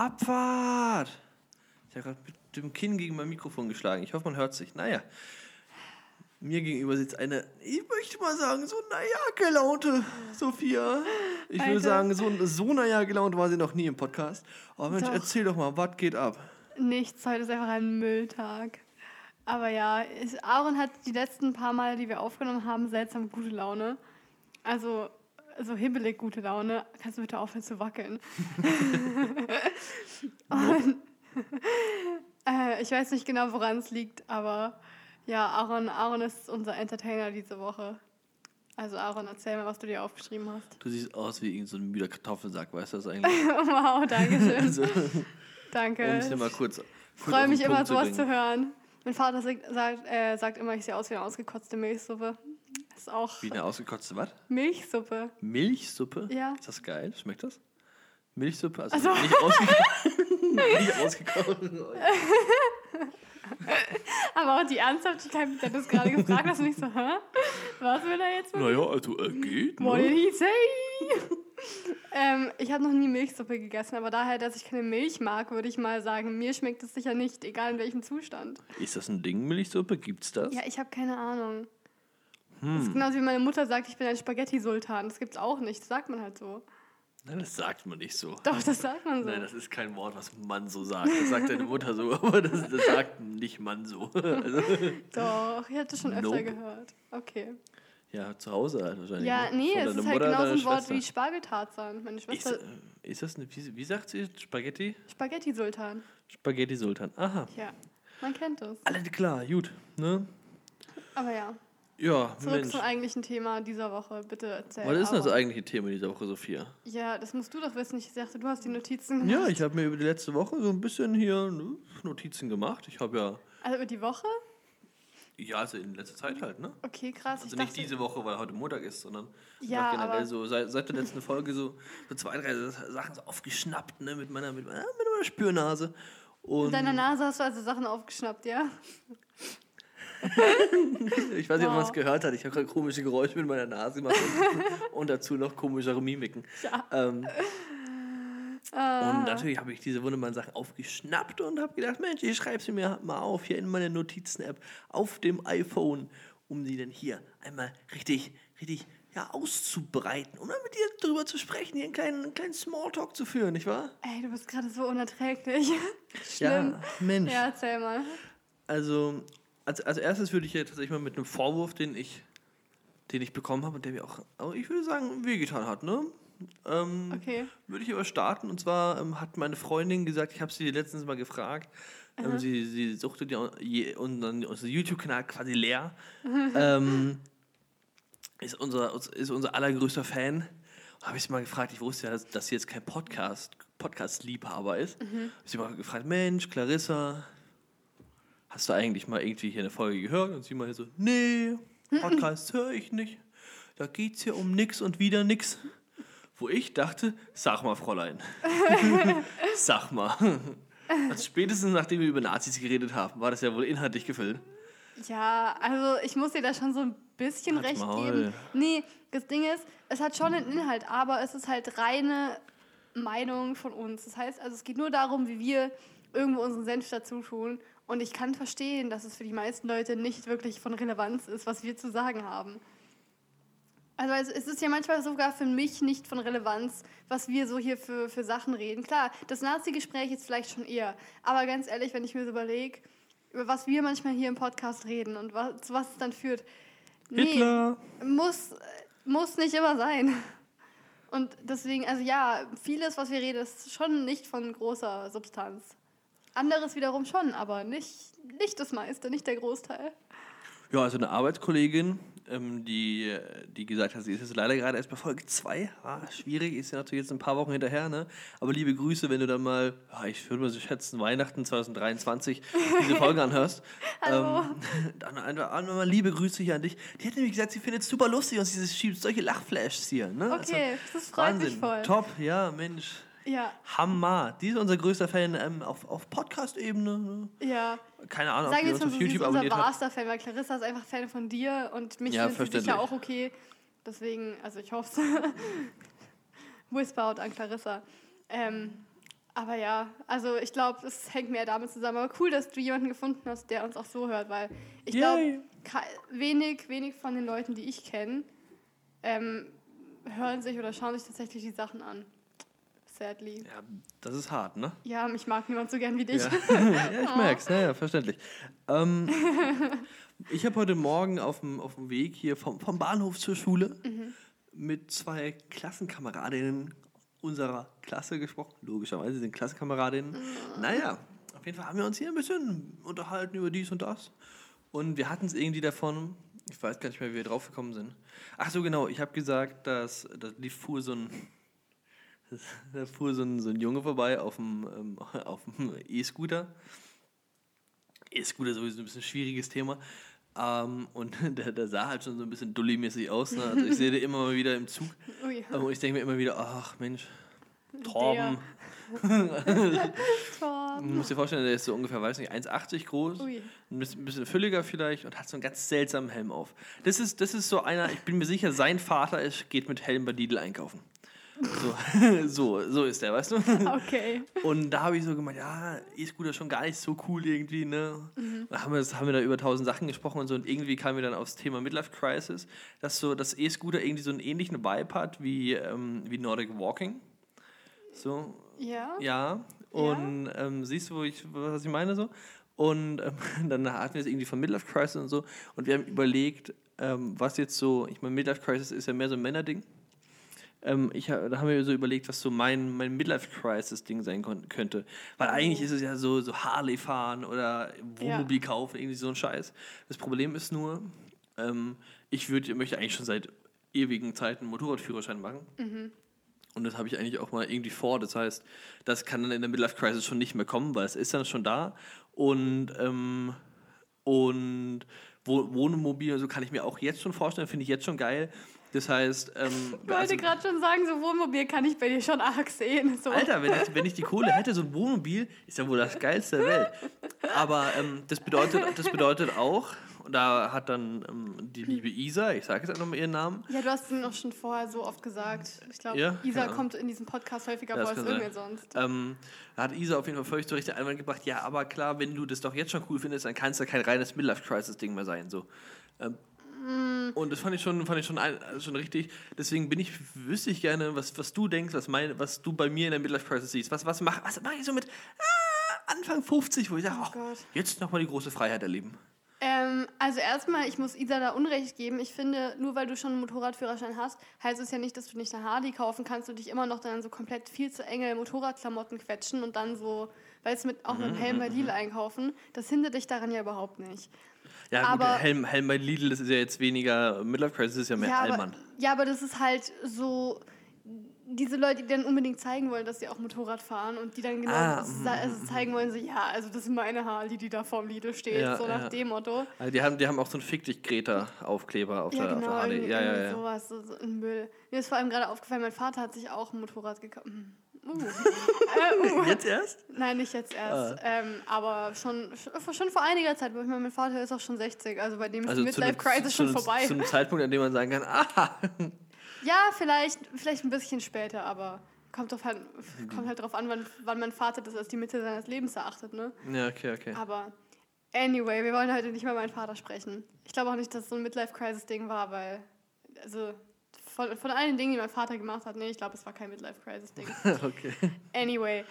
Abfahrt! Ich habe gerade mit dem Kinn gegen mein Mikrofon geschlagen. Ich hoffe, man hört sich. Naja. Mir gegenüber sitzt eine, ich möchte mal sagen, so naja gelaunte Sophia. Ich würde sagen, so, so naja gelaunt war sie noch nie im Podcast. Aber Mensch, Doch. erzähl doch mal, was geht ab? Nichts, heute ist einfach ein Mülltag. Aber ja, Aaron hat die letzten paar Mal, die wir aufgenommen haben, seltsam gute Laune. Also so hibbelig gute Laune. Kannst du bitte aufhören zu wackeln? Und, äh, ich weiß nicht genau, woran es liegt, aber ja, Aaron, Aaron ist unser Entertainer diese Woche. Also Aaron, erzähl mal, was du dir aufgeschrieben hast. Du siehst aus wie irgendein so ein müder Kartoffelsack, weißt du das eigentlich? wow, danke schön. Also, Danke. um es dir mal kurz. Ich freue mich immer, sowas zu zu hören. Mein Vater sagt, sagt, äh, sagt immer, ich sehe aus wie eine ausgekotzte Milchsuppe. Das ist auch Wie eine ausgekotzte was? Milchsuppe. Milchsuppe? Ja. Ist das geil? Schmeckt das? Milchsuppe? Also Also- nicht ausgekocht. nicht ausgekocht. Aber auch die Ernsthaftigkeit, mit der du es gerade gefragt hast, nicht so, hä? Was will er jetzt? mit Naja, also äh, geht. What did Ne? he say? ähm, ich habe noch nie Milchsuppe gegessen, aber daher, dass ich keine Milch mag, würde ich mal sagen, mir schmeckt es sicher nicht, egal in welchem Zustand. Ist das ein Ding, Milchsuppe? Gibt's das? Ja, ich habe keine Ahnung. Das Hm. ist genauso wie meine Mutter sagt, ich bin ein Spaghetti-Sultan. Das gibt's auch nicht, das sagt man halt so. Nein, das sagt man nicht so. Doch, das sagt man so. Nein, das ist kein Wort, was man so sagt. Das sagt deine Mutter so, aber das, das sagt nicht man so. Also, Doch, ich hatte schon öfter Nope. gehört. Okay. ja, zu Hause halt wahrscheinlich. Ja, ne? nee, es ist halt genauso ein Wort wie Spargeltarzan. Meine Ist, Schwester, äh, ist das eine, wie, wie sagt sie? Spaghetti? Spaghetti-Sultan. Spaghetti Sultan. Aha. Ja, man kennt es. Alles klar, gut. Ne? Aber ja, Ja, zurück Mensch. zum eigentlichen Thema dieser Woche. Bitte erzähl. Was ist denn das eigentliche Thema dieser Woche, Sophia? Ja, das musst du doch wissen. Ich dachte, du hast die Notizen Ja, gemacht. ich habe mir über die letzte Woche so ein bisschen hier ne, Notizen gemacht. Ich habe ja, Also über die Woche? ja, also in letzter Zeit halt, ne? Okay, krass. Also ich nicht dachte, diese Woche, weil heute Montag ist, sondern Ja, generell so seit, seit der letzten Folge so, so zwei, drei Sachen so aufgeschnappt, ne, mit meiner, mit meiner, mit meiner Spürnase. Und Mit deiner Nase hast du also Sachen aufgeschnappt, ja? Ich weiß nicht, ob man es Wow. gehört hat. Ich habe gerade komische Geräusche mit meiner Nase gemacht und, und dazu noch komischere Mimiken. Ja. Ähm, Ah. Und natürlich habe ich diese wunderbaren Sachen aufgeschnappt und habe gedacht, Mensch, ich schreibe sie mir mal auf hier in meine Notizen-App auf dem iPhone, um sie dann hier einmal richtig, richtig ja, auszubreiten, um dann mit dir drüber zu sprechen, hier einen kleinen, einen kleinen Smalltalk zu führen, nicht wahr? Ey, du bist gerade so unerträglich. Schlimm. Ja, Mensch. Ja, erzähl mal. Also, als, als erstes würde ich ja tatsächlich mal mit einem Vorwurf, den ich, den ich bekommen habe und der mir auch, ich würde sagen, wehgetan hat, ne? Ähm, Okay. Würde ich aber starten. Und zwar ähm, hat meine Freundin gesagt, ich habe sie letztens mal gefragt, ähm, sie, sie suchte die, unseren, unseren YouTube-Kanal quasi leer. ähm, ist, unser, ist unser allergrößter Fan. Habe ich sie mal gefragt, ich wusste ja, dass, dass sie jetzt kein Podcast, Podcast-Liebhaber ist. Habe sie mal gefragt, Mensch, Clarissa, hast du eigentlich mal irgendwie hier eine Folge gehört? Und sie meinte so, nee, Podcasts höre ich nicht. Da geht es hier um nix und wieder nix. Wo ich dachte, sag mal, Fräulein. sag mal. Also spätestens nachdem wir über Nazis geredet haben, war das ja wohl inhaltlich gefüllt. Ja, also ich muss dir da schon so ein bisschen Halt's recht Maul. geben. Nee, das Ding ist, es hat schon einen Inhalt, aber es ist halt reine Meinung von uns. Das heißt, also es geht nur darum, wie wir irgendwo unseren Senf dazu tun. Und ich kann verstehen, dass es für die meisten Leute nicht wirklich von Relevanz ist, was wir zu sagen haben. Also es- es ist ja manchmal sogar für mich nicht von Relevanz, was wir so hier für, für Sachen reden. Klar, das Nazi-Gespräch ist vielleicht schon eher. Aber ganz ehrlich, wenn ich mir so überlege, über was wir manchmal hier im Podcast reden und was, zu was es dann führt. Nee, Hitler. muss, muss nicht immer sein. Und deswegen, also ja, vieles, was wir reden, ist schon nicht von großer Substanz. Anderes wiederum schon, aber nicht, nicht das meiste, nicht der Großteil. Ja, also eine Arbeitskollegin, ähm, die, die gesagt hat, sie ist jetzt leider gerade erst bei Folge 2. Ah, schwierig, ist ja natürlich jetzt ein paar Wochen hinterher, ne? Aber liebe Grüße, wenn du dann mal, ja, ich würde mal so schätzen, Weihnachten 2023 diese Folge anhörst. Hallo. Ähm, dann einfach einfach mal liebe Grüße hier an dich. Die hat nämlich gesagt, sie findet es super lustig und sie schiebt solche Lachflashs hier, ne? Okay, das freut mich voll. Top, ja, Mensch. Ja, Hammer. Die ist unser größter Fan ähm, auf, auf Podcast-Ebene. Ne? ja. Keine Ahnung, ob Sagen ihr wir uns jetzt mal auf so, YouTube unser abonniert habt. wahrster Fan, weil Clarissa ist einfach Fan von dir und mich Ja, findet sie sicher auch okay. Deswegen, also ich hoffe es. Whisper out an Clarissa. Ähm, Aber ja, also ich glaube, es hängt mehr damit zusammen. Aber cool, dass du jemanden gefunden hast, der uns auch so hört, weil ich glaube, wenig, wenig von den Leuten, die ich kenne, ähm, hören sich oder schauen sich tatsächlich die Sachen an. Sadly. Ja, das ist hart, ne? Ja, mich mag niemand so gern wie dich. Ja, ja ich merk's, ja, ja, verständlich. Ähm, ich habe heute Morgen auf dem, auf dem Weg hier vom, vom Bahnhof zur Schule mit zwei Klassenkameradinnen unserer Klasse gesprochen. Logischerweise sind Klassenkameradinnen. Naja, auf jeden Fall haben wir uns hier ein bisschen unterhalten über dies und das. Und wir hatten es irgendwie davon, ich weiß gar nicht mehr, wie wir drauf gekommen sind. Ach so, genau, ich habe gesagt, dass da lief fuhr so ein da fuhr so ein, so ein Junge vorbei auf dem, ähm, auf dem E-Scooter. E-Scooter ist sowieso ein bisschen ein schwieriges Thema. Ähm, und der, der sah halt schon so ein bisschen dulli-mäßig aus. Ne? Also ich sehe den immer mal wieder im Zug. Ui. Ähm, Und ich denke mir immer wieder, ach Mensch, Torben. Torben. Du musst dir vorstellen, der ist so ungefähr, weiß nicht, 1,80 groß. Ui. Ein bisschen, ein bisschen fülliger vielleicht und hat so einen ganz seltsamen Helm auf. Das ist, das ist so einer, ich bin mir sicher, sein Vater ist, geht mit Helm bei Lidl einkaufen. So, so, so ist der, weißt du? Okay. Und da habe ich so gemeint, ja, E-Scooter schon gar nicht so cool irgendwie, ne? Und da haben wir, haben wir da über tausend Sachen gesprochen und so und irgendwie kamen wir dann aufs Thema Midlife Crisis, dass so das E-Scooter irgendwie so einen ähnlichen Vibe hat wie, ähm, wie Nordic Walking. So, Ja? ja. Und ähm, siehst du, wo ich, was ich meine so? Und ähm, dann hatten wir es irgendwie von Midlife Crisis und so und wir haben überlegt, ähm, was jetzt so, ich meine, Midlife Crisis ist ja mehr so ein Männerding. Ähm, ich, da haben wir so überlegt, was so mein, mein Midlife-Crisis-Ding sein könnte. Weil eigentlich ist es ja so, so Harley fahren oder Wohnmobil kaufen, irgendwie so ein Scheiß. Das Problem ist nur, ähm, ich würd, möchte eigentlich schon seit ewigen Zeiten einen Motorradführerschein machen. Und das habe ich eigentlich auch mal irgendwie vor. Das heißt, das kann dann in der Midlife-Crisis schon nicht mehr kommen, weil es ist dann schon da. Und, ähm, und Wo- Wohnmobil, so kann ich mir auch jetzt schon vorstellen, finde ich jetzt schon geil. Das heißt, ähm, Ich wollte also- gerade schon sagen, so Wohnmobil kann ich bei dir schon arg sehen. So. Alter, wenn ich, wenn ich die Kohle hätte, so ein Wohnmobil ist ja wohl das geilste der Welt. Aber ähm, das, bedeutet, das bedeutet auch, und da hat dann ähm, die liebe Isa, ich sage jetzt einfach mal ihren Namen, Ja, du hast es noch schon vorher so oft gesagt. Ich glaube, Ja? Isa Ja. kommt in diesem Podcast häufiger Ja, vor als irgendwer sonst. ähm, da hat Isa auf jeden Fall völlig zu Recht den Einwand gebracht, ja, aber klar, wenn du das doch jetzt schon cool findest, dann kann es ja kein reines Midlife-Crisis-Ding mehr sein. So. Ähm, Und das fand ich schon, fand ich schon, ein, schon richtig. Deswegen bin ich, wüsste ich gerne, was, was du denkst, was, mein, was du bei mir in der Midlife-Crisis siehst. Was, was mache was mach ich so mit ah, Anfang 50, wo ich sage, Oh oh, jetzt nochmal die große Freiheit erleben. Ähm, also erstmal, ich muss Isa da Unrecht geben. Ich finde, nur weil du schon einen Motorradführerschein hast, heißt es ja nicht, dass du nicht eine Harley kaufen kannst und dich immer noch dann so komplett viel zu enge Motorradklamotten quetschen und dann so, weil es mit auch mit dem Helm bei Lidl einkaufen. Das hindert dich daran ja überhaupt nicht. Ja, gut, Aber- Helm, Helm bei Lidl, das ist ja jetzt weniger Midlife-Crisis, das ist ja mehr ja, aber, Allmann. ja, aber das ist halt so diese Leute, die dann unbedingt zeigen wollen, dass sie auch Motorrad fahren und die dann genau Ah, mhm, also zeigen wollen, so ja, also das ist meine Harley, die da vorm Lidl steht, Ja, so nach ja. dem Motto. Also die, haben, die haben auch so einen Fick dich Greta-Aufkleber auf, Ja, der, auf genau, der Harley. irgendwie, Ja, ja, ja. sowas, so, so ein Müll. Mir ist vor allem gerade aufgefallen, mein Vater hat sich auch ein Motorrad gekauft. Uh. äh, uh. Jetzt erst? Nein, nicht jetzt erst, Ah. ähm, aber schon, schon, vor einiger Zeit. weil Ich meine, mein Vater ist auch schon 60, also bei dem ist Also die Midlife-Crisis schon vorbei. zu einem Zeitpunkt, an dem man sagen kann, ah, Ja, vielleicht, vielleicht ein bisschen später, aber kommt, drauf an, kommt halt drauf an, wann, wann mein Vater das als die Mitte seines Lebens erachtet, ne? ja, okay, okay. Aber anyway, wir wollen heute nicht über meinen Vater sprechen. Ich glaube auch nicht, dass es so ein Midlife-Crisis-Ding war, weil, also von, von allen Dingen, die mein Vater gemacht hat, nee, ich glaube, es war kein Midlife-Crisis-Ding. okay. Anyway.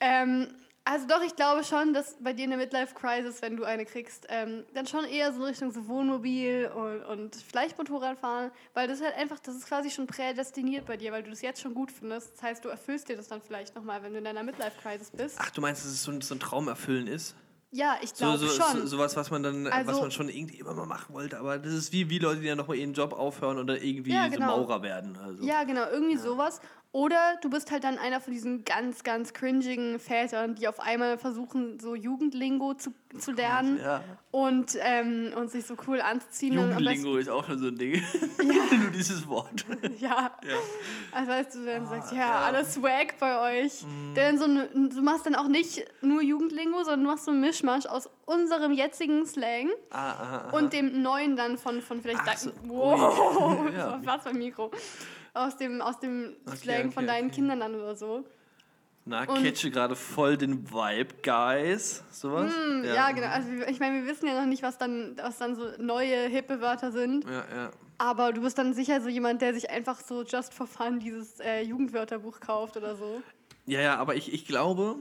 Ähm, also doch, ich glaube schon, dass bei dir eine Midlife-Crisis, wenn du eine kriegst, ähm, dann schon eher so in Richtung so Wohnmobil und, und vielleicht Motorradfahren, weil das halt einfach, das ist quasi schon prädestiniert bei dir, weil du das jetzt schon gut findest. Das heißt, du erfüllst dir das dann vielleicht nochmal, wenn du in deiner Midlife-Crisis bist. Ach, du meinst, dass es so ein, so ein Traum erfüllen ist? Ja, ich So, glaube so, schon. so, sowas, was man dann, was Also- man schon irgendwie immer mal machen wollte. Aber das ist wie, wie Leute, die dann nochmal ihren Job aufhören und dann irgendwie Ja, so genau. Maurer werden. Also. Ja, genau, irgendwie sowas. Oder du bist halt dann einer von diesen ganz, ganz cringigen Vätern, die auf einmal versuchen, so Jugendlingo zu, zu lernen Ja. und, ähm, und sich so cool anzuziehen. Jugendlingo ist auch schon so ein Ding. Nur dieses Wort. Ja. Ja. Also weißt du, dann sagst, ja, ja. Mhm. alles Swag bei euch. Denn so du machst dann auch nicht nur Jugendlingo, sondern du machst so einen Mischmasch aus unserem jetzigen Slang Ah, ah, ah. und dem neuen dann von, von vielleicht... So. Wow, ja. war beim Mikro. Aus dem, aus dem Okay, Slang von okay, deinen okay. Kindern dann oder so. Na, Und- catche gerade voll den Vibe, Guys. Sowas? Hm, ja. genau. Also ich meine, wir wissen ja noch nicht, was dann, was dann so neue, hippe Wörter sind. Ja, ja. Aber du bist dann sicher so jemand, der sich einfach so just for fun dieses äh, Jugendwörterbuch kauft oder so. Ja, ja, aber ich, ich glaube,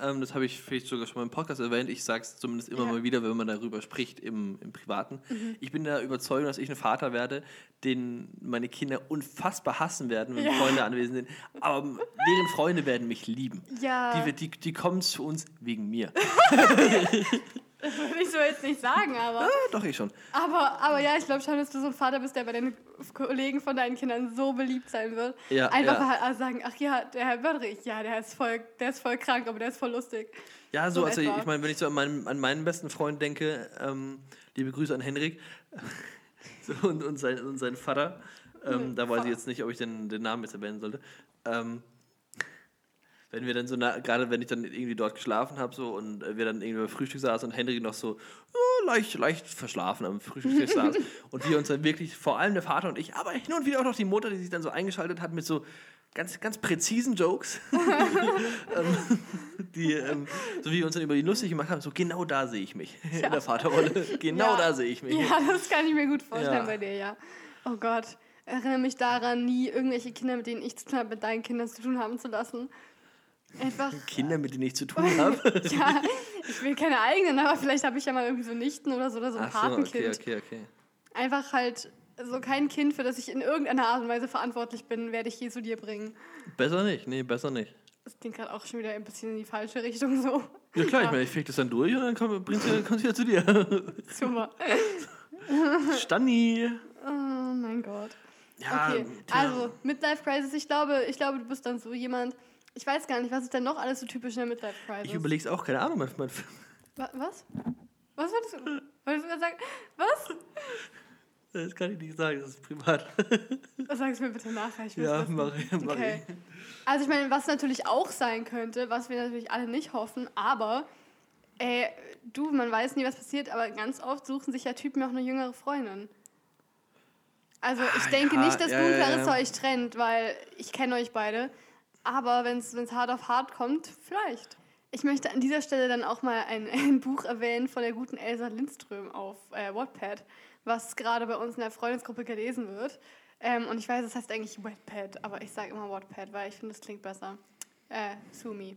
ähm, das habe ich vielleicht sogar schon mal im Podcast erwähnt, ich sage es zumindest immer Ja. mal wieder, wenn man darüber spricht im, im Privaten. Ich bin der Überzeugung, dass ich ein Vater werde, den meine Kinder unfassbar hassen werden, wenn Ja. Freunde anwesend sind. Aber deren Freunde werden mich lieben. Ja. Die, die, die kommen zu uns wegen mir. Das würde ich so jetzt nicht sagen, aber. Ah, doch, ich schon. Aber, aber ja, ich glaube schon, dass du so ein Vater bist, der bei den Kollegen von deinen Kindern so beliebt sein wird. Ja, Einfach ja. halt sagen, ach ja, der Herr Bödrich, ja, der ist voll, der ist voll krank, aber der ist voll lustig. Ja, so, So also etwa. ich meine, wenn ich so an meinen, an meinen besten Freund denke, ähm, liebe Grüße an Henrik so, und, und, sein, und seinen Vater, ähm, Mhm, da weiß ich jetzt nicht, ob ich den, den Namen jetzt erwähnen sollte. Ähm, wenn wir dann so, nah- gerade wenn ich dann irgendwie dort geschlafen habe so, und äh, wir dann irgendwie beim Frühstück saßen und Henrik noch so ja, leicht, leicht verschlafen am Frühstückstisch saß und wir uns dann wirklich, vor allem der Vater und ich, aber hin und wieder auch noch die Mutter, die sich dann so eingeschaltet hat mit so ganz, ganz präzisen Jokes ähm, die, ähm, so wie wir uns dann über die lustig gemacht haben, so genau da sehe ich mich in der Vaterrolle. Genau Ja. da sehe ich mich. Ja, das kann ich mir gut vorstellen Ja. bei dir, ja. Oh Gott, erinnere mich daran, nie irgendwelche Kinder, mit denen ich zu tun habe, mit deinen Kindern zu tun haben zu lassen. Einfach, Kinder, mit denen ich zu tun habe. ja, ich will keine eigenen, aber vielleicht habe ich ja mal irgendwie so Nichten oder so oder so ein Ach so, okay, Patenkind. okay, okay. Einfach halt so kein Kind, für das ich in irgendeiner Art und Weise verantwortlich bin, werde ich je zu dir bringen. Besser nicht, nee, besser nicht. Das klingt gerade auch schon wieder ein bisschen in die falsche Richtung so. Ja klar, ich meine, ich feg das dann durch und dann komm, bringst du, kommst du wieder zu dir. Super. Stanni. Oh mein Gott. Ja, okay, tja. also Midlife Crisis, ich glaube, ich glaube, du bist dann so jemand. Ich weiß gar nicht, was ist denn noch alles so typisch in der Midlife Crisis? Ich überleg's auch, keine Ahnung. Mein, mein, Wa- was? Was wolltest du? Wolltest du gerade sagen? Was? das kann ich nicht sagen, das ist privat. Sag es mir bitte nachher. Ich ja, wissen. mach ich, mach Okay. Also ich meine, was natürlich auch sein könnte, was wir natürlich alle nicht hoffen, aber äh, du, man weiß nie, was passiert, aber ganz oft suchen sich ja Typen auch eine jüngere Freundin. Also ich Ah, denke ja, nicht, dass ja, du und Clarissa ja. euch trennt, weil ich kenne euch beide. Aber wenn es hart auf hart kommt, vielleicht. Ich möchte an dieser Stelle dann auch mal ein, ein Buch erwähnen von der guten Elsa Lindström auf äh, Wattpad, was gerade bei uns in der Freundesgruppe gelesen wird. Ähm, und ich weiß, es heißt eigentlich Wattpad, aber ich sage immer Wattpad, weil ich finde, es klingt besser. Äh, Sumi.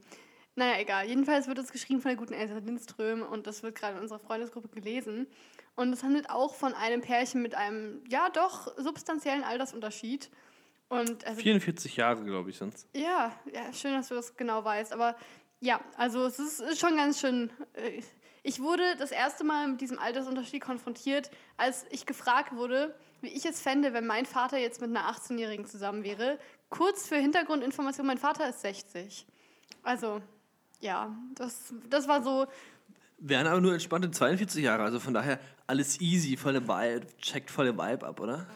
Naja, egal. Jedenfalls wird es geschrieben von der guten Elsa Lindström und das wird gerade in unserer Freundesgruppe gelesen. Und es handelt auch von einem Pärchen mit einem, ja doch, substanziellen Altersunterschied. Und also 44 Jahre, glaube ich, sind's. ja, ja, schön, dass du das genau weißt. Aber ja, also es ist, ist schon ganz schön. äh, Ich wurde das erste Mal mit diesem Altersunterschied konfrontiert, als ich gefragt wurde, wie ich es fände, wenn mein Vater jetzt mit einer 18-Jährigen zusammen wäre. Kurz für Hintergrundinformation, mein Vater ist 60. Also, ja, das, das war so, Wären aber nur entspannte 42 Jahre, also von daher alles easy, volle Vibe, checkt volle Vibe ab, oder?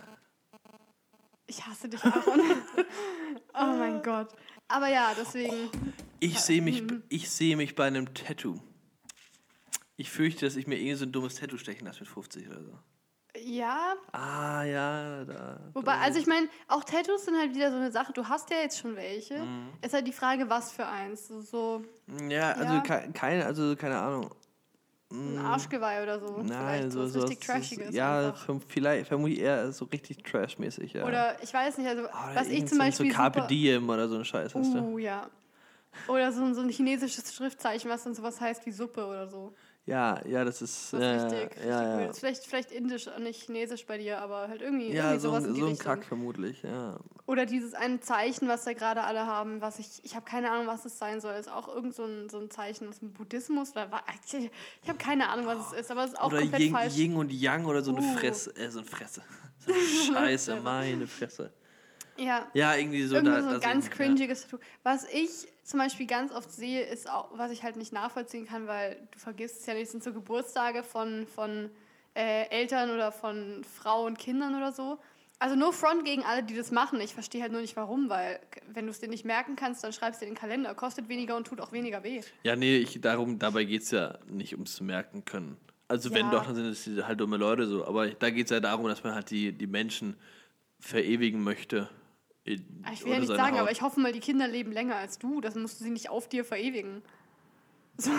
Ich hasse dich, Aaron. oh mein Gott. Aber ja, deswegen, Ich sehe mich, ich sehe mich bei einem Tattoo. Ich fürchte, dass ich mir irgendwie so ein dummes Tattoo stechen lasse mit 50 oder so. ja, Ah, ja, da. Wobei, also ich meine, auch Tattoos sind halt wieder so eine Sache. Du hast ja jetzt schon welche. Mhm. Ist halt die Frage, was für eins. So, so Ja, also Ja. ke- keine, also keine Ahnung. Ein Arschgeweih oder so. Nein, Vielleicht so, was so richtig Trashiges. Ja, vielleicht vermutlich eher so richtig trashmäßig, ja. Oder ich weiß nicht, also oder was ich zum Beispiel so Carpe. Diem oder so ein Scheiß, weißt du? Uh, ja. Oder so, so ein chinesisches Schriftzeichen, was dann sowas heißt wie Suppe oder so. Ja, ja, das ist Das äh, ist richtig, richtig ja, ja. Ist Vielleicht, vielleicht indisch und nicht chinesisch bei dir, aber halt irgendwie, Ja, irgendwie so sowas ein, in die so ein Richtung. Kack vermutlich, ja. Oder dieses eine Zeichen, was da gerade alle haben, was ich, ich habe keine Ahnung, was es sein soll. Ist auch irgend so ein, so ein Zeichen aus dem Buddhismus oder was? Ich, ich habe keine Ahnung, was es ist, aber es ist auch Oder komplett Yin, falsch. Yin und Yang oder so eine Uh. Fresse, äh, so eine Fresse. So eine Scheiße, meine Fresse. Ja, Ja, irgendwie so. irgendwie da, so ein ganz cringiges Tattoo. Was ich zum Beispiel ganz oft sehe, ist auch, was ich halt nicht nachvollziehen kann, weil du vergisst es ja nicht, sind so Geburtstage von, von äh, Eltern oder von Frauen, Kindern oder so. Also no front gegen alle, die das machen. Ich verstehe halt nur nicht warum, weil wenn du es dir nicht merken kannst, dann schreibst du dir in den Kalender. Kostet weniger und tut auch weniger weh. Ja, nee, ich, darum, dabei geht es ja nicht ums zu merken können. Also wenn Ja. doch, dann sind es halt dumme Leute so. Aber da geht es ja darum, dass man halt die, die Menschen verewigen möchte Ich will ja nicht sagen, Haut. aber ich hoffe mal, die Kinder leben länger als du. Das musst du sie nicht auf dir verewigen. So.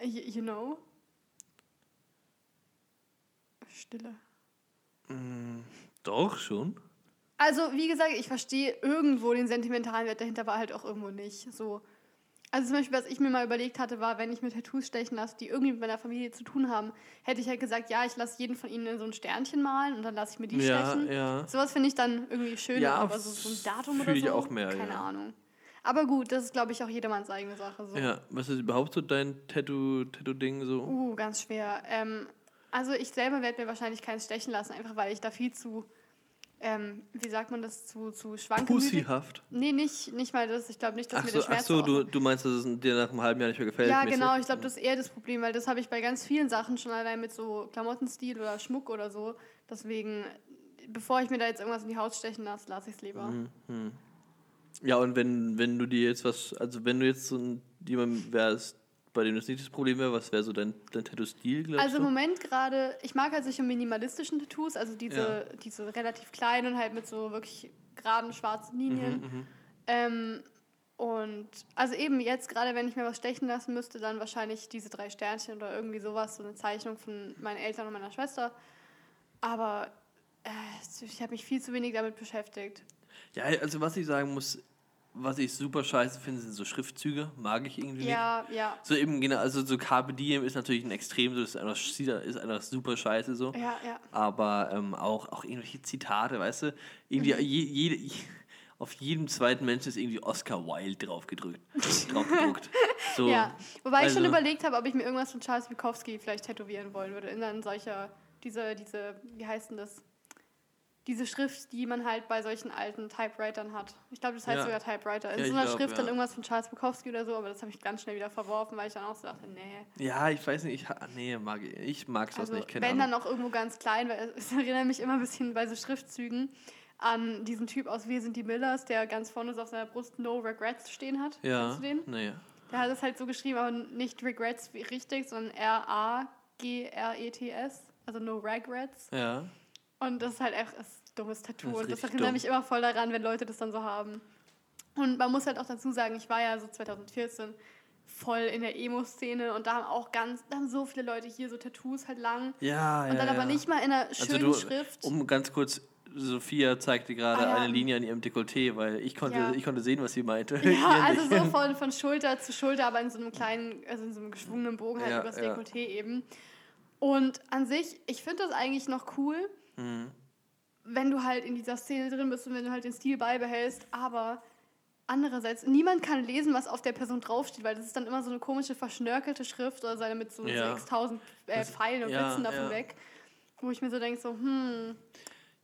You, you know? Stille. Doch, schon. Also, wie gesagt, ich verstehe irgendwo den sentimentalen Wert dahinter, aber halt auch irgendwo nicht. So. Also zum Beispiel, was ich mir mal überlegt hatte, war, wenn ich mir Tattoos stechen lasse, die irgendwie mit meiner Familie zu tun haben, hätte ich halt gesagt, ja, ich lasse jeden von ihnen in so ein Sternchen malen und dann lasse ich mir die Ja, stechen. ja. Sowas finde ich dann irgendwie schöner, Ja, aber so, so ein Datum oder ich so, auch mehr, keine ja. Ahnung. Aber gut, das ist, glaube ich, auch jedermanns eigene Sache. So. Ja, was ist überhaupt so dein Tattoo- Tattoo-Ding so? Uh, ganz schwer. Ähm, also ich selber werde mir wahrscheinlich keins stechen lassen, einfach weil ich da viel zu, ähm, wie sagt man das, zu, zu schwanken. Pussyhaft. Nee, nicht, nicht mal das. Ich glaube nicht, dass Ach mir so, der ach Schmerz so auch- du, du meinst, dass es dir nach einem halben Jahr nicht mehr gefällt? Ja, mäßig? genau. Ich glaube, das ist eher das Problem, weil das habe ich bei ganz vielen Sachen schon allein mit so Klamottenstil oder Schmuck oder so. Deswegen, bevor ich mir da jetzt irgendwas in die Haut stechen lasse, lasse ich es lieber. Mhm. Ja, und wenn, wenn du dir jetzt was, also wenn du jetzt so ein, jemand wärst, bei dem das nicht das Problem wäre, was wäre so dein, dein Tattoo-Stil, glaubst Also im? Moment gerade, ich mag halt solche minimalistischen Tattoos, also diese, Ja. diese relativ kleinen, halt mit so wirklich geraden schwarzen Linien. Mhm, Ähm, und also eben jetzt gerade, wenn ich mir was stechen lassen müsste, dann wahrscheinlich diese drei Sternchen oder irgendwie sowas, so eine Zeichnung von meinen Eltern und meiner Schwester. Aber äh, ich habe mich viel zu wenig damit beschäftigt. Ja, also was ich sagen muss, was ich super scheiße finde, sind so Schriftzüge. Mag ich irgendwie nicht. Ja, ja. So eben, genau, also so Carpe Diem ist natürlich ein Extrem, so ist einfach, ist einfach super scheiße so. Ja, ja. Aber ähm, auch, auch irgendwelche Zitate, weißt du? Irgendwie je, jede, auf jedem zweiten Menschen ist irgendwie Oscar Wilde draufgedrückt. draufgedruckt. So, Ja, wobei ich schon also- überlegt habe, ob ich mir irgendwas von Charles Bukowski vielleicht tätowieren wollen würde. In dann solcher, diese, diese, wie heißt denn das? Diese Schrift, die man halt bei solchen alten Typewritern hat. Ich glaube, das heißt Ja. sogar Typewriter. In Ja, so ich einer glaub, Schrift dann ja. irgendwas von Charles Bukowski oder so, aber das habe ich ganz schnell wieder verworfen, weil ich dann auch so dachte, nee. Ja, ich weiß nicht, ich, nee, mag ich, mag's das Also nicht, keine wenn Ahnung. dann auch irgendwo ganz klein, weil es erinnert mich immer ein bisschen bei so Schriftzügen an diesen Typ aus Wir sind die Millers, der ganz vorne so auf seiner Brust No Regrets stehen hat. ja, Kennst du den? naja. Der hat es halt so geschrieben, aber nicht Regrets wie richtig, sondern R-A-G-R-E-T-S. Also No Regrets. Ja. Und das ist halt echt ein dummes Tattoo. Das und das erinnert dumm. mich immer voll daran, wenn Leute das dann so haben. Und man muss halt auch dazu sagen, ich war ja so 2014 voll in der Emo-Szene und da haben auch ganz, da haben so viele Leute hier so Tattoos halt lang. Ja, Und ja, dann aber ja. nicht mal in einer Also schönen du, Schrift. um ganz kurz, Sophia zeigte gerade Ah, ja. eine Linie an ihrem Dekolleté, weil ich konnte, ich konnte sehen, was sie meinte. Ja, also so von, von Schulter zu Schulter, aber in so einem kleinen, also in so einem geschwungenen Bogen halt übers ja. Dekolleté eben. Und an sich, ich finde das eigentlich noch cool, Mhm. wenn du halt in dieser Szene drin bist und wenn du halt den Stil beibehältst, aber andererseits, niemand kann lesen, was auf der Person draufsteht, weil das ist dann immer so eine komische, verschnörkelte Schrift oder seine mit so Ja. 6000 äh, Pfeilen und ja, Blitzen davon ja. weg. Wo ich mir so denke, so, hm,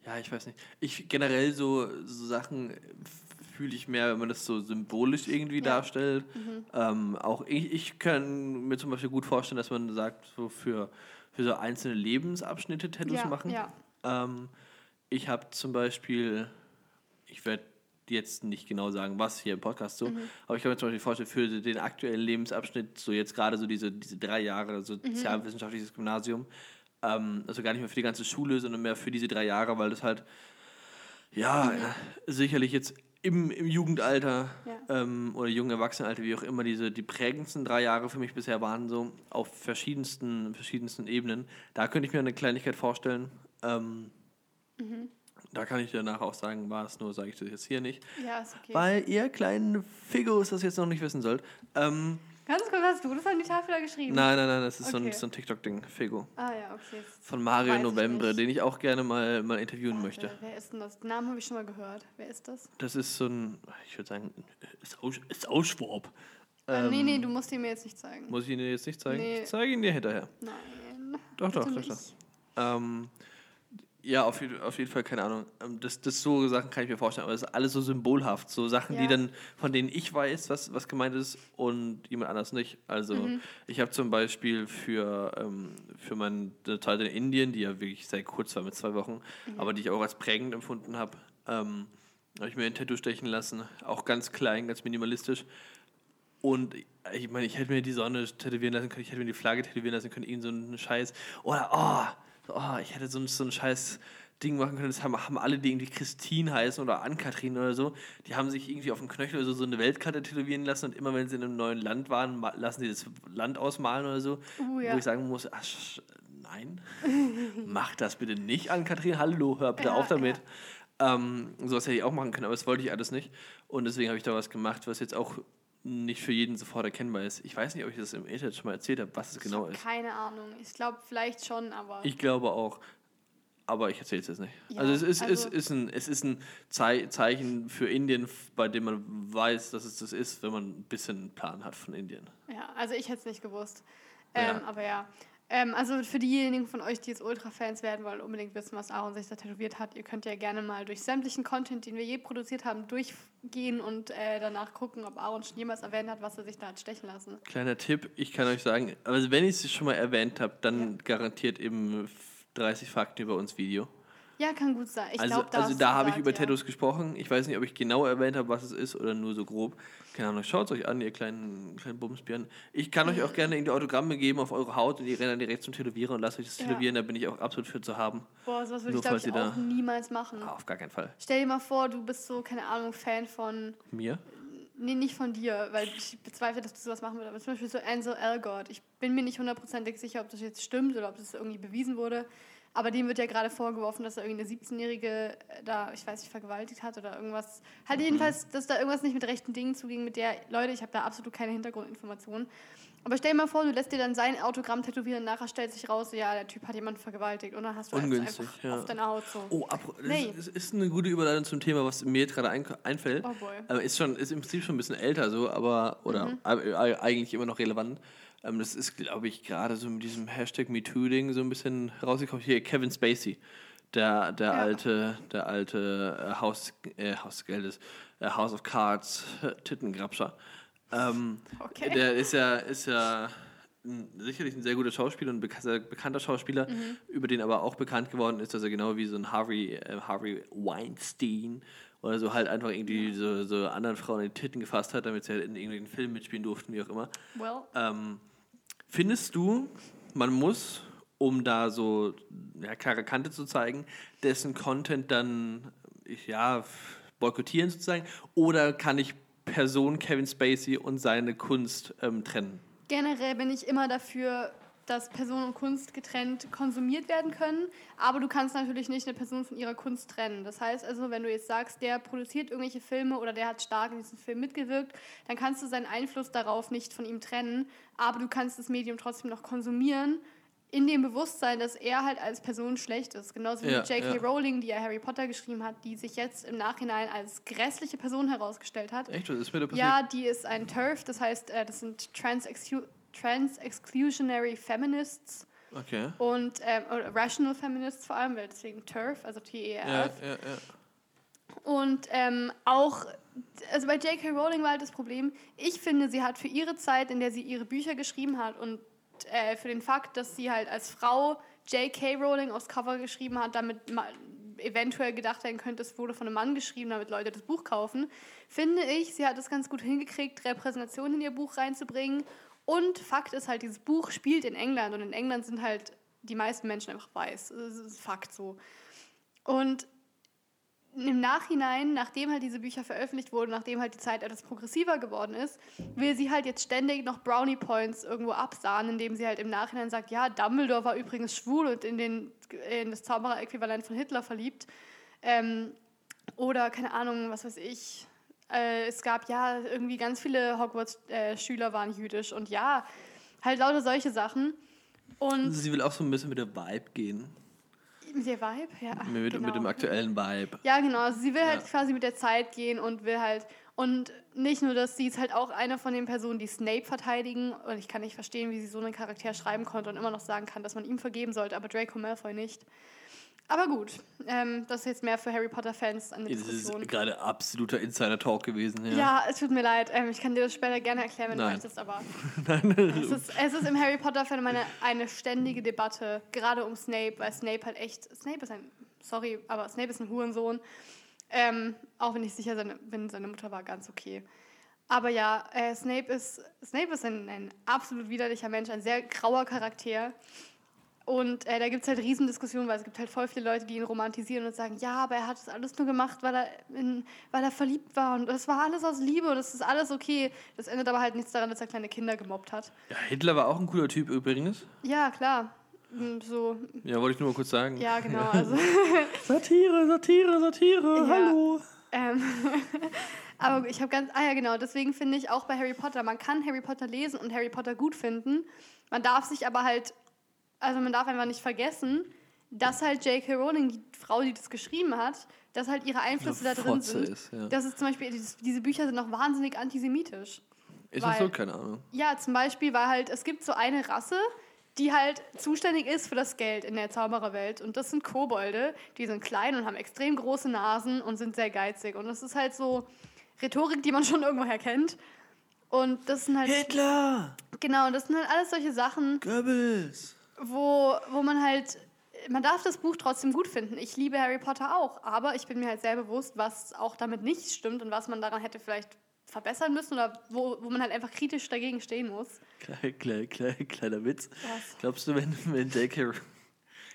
Ja, ich weiß nicht. Ich generell so, so Sachen fühle ich mehr, wenn man das so symbolisch irgendwie Ja. darstellt. Ähm, auch ich, ich kann mir zum Beispiel gut vorstellen, dass man sagt, so für, für so einzelne Lebensabschnitte Tattoos machen. ja. Ähm, ich habe zum Beispiel, ich werde jetzt nicht genau sagen, was hier im Podcast so, aber ich kann mir zum Beispiel vorstellen, für den aktuellen Lebensabschnitt, so jetzt gerade so diese, diese drei Jahre sozialwissenschaftliches Gymnasium, ähm, also gar nicht mehr für die ganze Schule, sondern mehr für diese drei Jahre, weil das halt, ja, äh, sicherlich jetzt im, im Jugendalter Ja. ähm, oder jungen Erwachsenenalter, wie auch immer, diese die prägendsten drei Jahre für mich bisher waren, so auf verschiedensten, verschiedensten Ebenen. Da könnte ich mir eine Kleinigkeit vorstellen. Ähm, Da kann ich danach auch sagen, war es nur, sage ich das jetzt hier nicht. Ja, ist okay. Weil ihr kleinen Figos das jetzt noch nicht wissen sollt. Ähm, Ganz kurz, hast du das an die Tafel da geschrieben? nein, nein, nein, das ist so ein, Okay. so ein TikTok-Ding, Figo. Ah ja, okay. Von Mario Weiß ich den ich auch gerne mal, mal interviewen Warte, möchte. Wer ist denn das? Den Namen habe ich schon mal gehört. Wer ist das? Das ist so ein, ich würde sagen, Sau- Sauschwab. Äh, nee, nee, du musst ihn mir jetzt nicht zeigen. Ähm, Muss ich ihn dir jetzt nicht zeigen? Nee. Ich zeige ihn dir hinterher. Nein. Doch, doch, doch, doch. Ähm, ja, auf, jeden- auf jeden Fall, keine Ahnung. Ähm, Das, das so Sachen kann ich mir vorstellen, aber das ist alles so symbolhaft. So Sachen, die Ja. dann, von denen ich weiß, was, was gemeint ist und jemand anders nicht. Also Mhm. ich habe zum Beispiel für, ähm, für meine Zeit in Indien, die ja wirklich sehr kurz war mit zwei Wochen, Mhm. aber die ich auch als prägend empfunden habe, ähm, habe ich mir ein Tattoo stechen lassen. Auch ganz klein, ganz minimalistisch. Und ich meine, ich hätte mir die Sonne tätowieren lassen können, ich hätte mir die Flagge tätowieren lassen können, irgend so einen Scheiß. Oder, oh, oh ich hätte so, so einen Scheiß Ding machen können. Das haben, haben alle, die irgendwie Christine heißen oder Ann-Kathrin oder so, die haben sich irgendwie auf dem Knöchel oder so, so eine Weltkarte tätowieren lassen und immer wenn sie in einem neuen Land waren, lassen sie das Land ausmalen oder so. Uh, ja. Wo ich sagen muss, ach, nein, mach das bitte nicht, Ann-Kathrin, hallo, hör bitte Ja, auf damit. Ähm, sowas hätte ich auch machen können, aber das wollte ich alles nicht. Und deswegen habe ich da was gemacht, was jetzt auch nicht für jeden sofort erkennbar ist. Ich weiß nicht, ob ich das im Internet schon mal erzählt habe, was es genau ist. Keine Ahnung. Ich glaube vielleicht schon, aber. Ich glaube auch. Aber ich erzähle es jetzt nicht. Ja, also es ist, also- es ist ein, es ist ein Zei Zeichen für Indien, bei dem man weiß, dass es das ist, wenn man ein bisschen einen Plan hat von Indien. Ja, also ich hätte es nicht gewusst. Ja. Ähm, Aber ja. Ähm, also für diejenigen von euch, die jetzt Ultra-Fans werden wollen, unbedingt wissen, was Aaron sich da tätowiert hat, ihr könnt ja gerne mal durch sämtlichen Content, den wir je produziert haben, durchgehen und äh, danach gucken, ob Aaron schon jemals erwähnt hat, was er sich da hat stechen lassen. Kleiner Tipp, ich kann euch sagen, also wenn ich es schon mal erwähnt habe, dann garantiert im 30 Fakten über uns Video. Ja, kann gut sein. Ich also glaube, da also da habe ich über ja. Tattoos gesprochen. Ich weiß nicht, ob ich genau erwähnt habe, was es ist oder nur so grob. Keine Ahnung, schaut es euch an, ihr kleinen, kleinen Bumsbären. Ich kann euch auch gerne irgendwie Autogramme geben auf eure Haut und ihr rennt dann direkt zum Tätowierer und lasst euch das Ja. tätowieren, da bin ich auch absolut für zu haben. Boah, sowas würde ich, glaube ich, auch niemals machen. Ah, auf gar keinen Fall. Stell dir mal vor, du bist so, keine Ahnung, Fan von Mir? Nee, nicht von dir, weil ich bezweifle, dass du sowas machen würdest. Aber zum Beispiel so Ansel Elgort. Ich bin mir nicht hundertprozentig sicher, ob das jetzt stimmt oder ob das irgendwie bewiesen wurde. Aber dem wird ja gerade vorgeworfen, dass er irgendwie eine 17-Jährige äh, da, ich weiß nicht, vergewaltigt hat oder irgendwas. Halt jedenfalls, dass da irgendwas nicht mit rechten Dingen zuging, mit der, Leute, ich habe da absolut keine Hintergrundinformationen. Aber stell dir mal vor, du lässt dir dann sein Autogramm tätowieren und nachher stellt sich raus, ja, der Typ hat jemanden vergewaltigt und dann hast du Ungünstig, einfach ja. auf deiner Haut so. Oh, das, Nee. das ist eine gute Überleitung zum Thema, was mir jetzt gerade ein, einfällt. Oh boy. Aber ist schon, ist im Prinzip schon ein bisschen älter so, aber, oder Mhm. eigentlich immer noch relevant. Ähm, das ist, glaube ich, gerade so mit diesem Hashtag MeToo-Ding so ein bisschen rausgekommen. Hier, Kevin Spacey, der, der Ja. alte, der alte äh, Haus, äh, Haus des Geldes, äh, House of Cards, äh, Tittengrabscher. Ähm, Okay. Der ist ja, ist ja ein, sicherlich ein sehr guter Schauspieler und beka sehr bekannter Schauspieler, Mhm. über den aber auch bekannt geworden ist, dass er genau wie so ein Harvey, äh, Harvey Weinstein oder so halt einfach irgendwie so, so anderen Frauen in die Titten gefasst hat, damit sie halt in irgendwelchen Filmen mitspielen durften, wie auch immer. Well, Ähm, findest du, man muss, um da so ja, klare Kante zu zeigen, dessen Content dann ja, boykottieren sozusagen? Oder kann ich Person Kevin Spacey und seine Kunst ähm, trennen? Generell bin ich immer dafür, dass Person und Kunst getrennt konsumiert werden können, aber du kannst natürlich nicht eine Person von ihrer Kunst trennen. Das heißt also, wenn du jetzt sagst, der produziert irgendwelche Filme oder der hat stark in diesem Film mitgewirkt, dann kannst du seinen Einfluss darauf nicht von ihm trennen, aber du kannst das Medium trotzdem noch konsumieren, in dem Bewusstsein, dass er halt als Person schlecht ist. Genauso wie Ja, J.K. ja. Rowling, die ja Harry Potter geschrieben hat, die sich jetzt im Nachhinein als grässliche Person herausgestellt hat. Echt, was ist mir da passiert? Ja, die ist ein TERF, das heißt, äh, das sind Trans-Exclu- Trans-Exclusionary Feminists Okay. und ähm, Rational Feminists vor allem, weil deswegen TERF, also Ja, T-E-R-F. ja, ja. Und ähm, auch, also bei J.K. Rowling war halt das Problem, ich finde, sie hat für ihre Zeit, in der sie ihre Bücher geschrieben hat und äh, für den Fakt, dass sie halt als Frau J.K. Rowling aufs Cover geschrieben hat, damit ma- eventuell gedacht werden könnte, es wurde von einem Mann geschrieben, damit Leute das Buch kaufen, finde ich, sie hat es ganz gut hingekriegt, Repräsentation in ihr Buch reinzubringen. Und Fakt ist halt, dieses Buch spielt in England und in England sind halt die meisten Menschen einfach weiß. Das ist Fakt so. Und im Nachhinein, nachdem halt diese Bücher veröffentlicht wurden, nachdem halt die Zeit etwas progressiver geworden ist, will sie halt jetzt ständig noch Brownie Points irgendwo absahen, indem sie halt im Nachhinein sagt, ja, Dumbledore war übrigens schwul und in, den, in das Zauberer-Äquivalent von Hitler verliebt. Ähm, oder, keine Ahnung, was weiß ich. Äh, es gab ja irgendwie ganz viele Hogwarts-Schüler waren jüdisch und ja, halt lauter solche Sachen. Und Sie will auch so ein bisschen mit der Vibe gehen. mit der Vibe, ja. Mit, genau. mit dem aktuellen Vibe. Ja, genau. Also sie will halt Ja. quasi mit der Zeit gehen und will halt. Und nicht nur das, sie ist halt auch eine von den Personen, die Snape verteidigen. Und ich kann nicht verstehen, wie sie so einen Charakter schreiben konnte und immer noch sagen kann, dass man ihm vergeben sollte, aber Draco Malfoy nicht. Aber gut, ähm, das ist jetzt mehr für Harry Potter-Fans Das ist gerade absoluter Insider-Talk gewesen. Ja. Ja, es tut mir leid. Ähm, ich kann dir das später gerne erklären, wenn Nein. du möchtest, aber es, ist, es ist im Harry Potter-Fan eine, eine ständige Debatte, gerade um Snape, weil Snape halt echt. Snape ist ein. Sorry, aber Snape ist ein Hurensohn. Ähm, auch wenn ich sicher seine, bin, seine Mutter war ganz okay. Aber ja, äh, Snape ist, Snape ist ein, ein absolut widerlicher Mensch, ein sehr grauer Charakter. Und äh, da gibt es halt Riesendiskussionen, weil es gibt halt voll viele Leute, die ihn romantisieren und sagen, ja, aber er hat das alles nur gemacht, weil er, in, weil er verliebt war und das war alles aus Liebe und das ist alles okay. Das ändert aber halt nichts daran, dass er kleine Kinder gemobbt hat. Ja, Hitler war auch ein cooler Typ übrigens. Ja, klar. Und so, Ja, wollte ich nur mal kurz sagen. ja, genau. Also, Satire, Satire, Satire, Ja. hallo. ähm, aber ich habe ganz, ah ja, genau, deswegen finde ich auch bei Harry Potter, man kann Harry Potter lesen und Harry Potter gut finden. Man darf sich aber halt, also man darf einfach nicht vergessen, dass halt J.K. Rowling, die Frau, die das geschrieben hat, dass halt ihre Einflüsse da drin Fotze sind. ist, ja. Das ist zum Beispiel, diese Bücher sind noch wahnsinnig antisemitisch. Ist das weil- so? Keine Ahnung. Ja, zum Beispiel, weil halt, es gibt so eine Rasse, die halt zuständig ist für das Geld in der Zaubererwelt. Und das sind Kobolde, die sind klein und haben extrem große Nasen und sind sehr geizig. Und das ist halt so Rhetorik, die man schon irgendwoher kennt. Und das sind halt, Hitler! genau, das sind halt alles solche Sachen, Goebbels! Wo, wo man halt, man darf das Buch trotzdem gut finden. Ich liebe Harry Potter auch, aber ich bin mir halt sehr bewusst, was auch damit nicht stimmt und was man daran hätte vielleicht verbessern müssen oder wo, wo man halt einfach kritisch dagegen stehen muss. Klein, klein, klein, kleiner Witz. Was? Glaubst du, wenn, wenn J.K.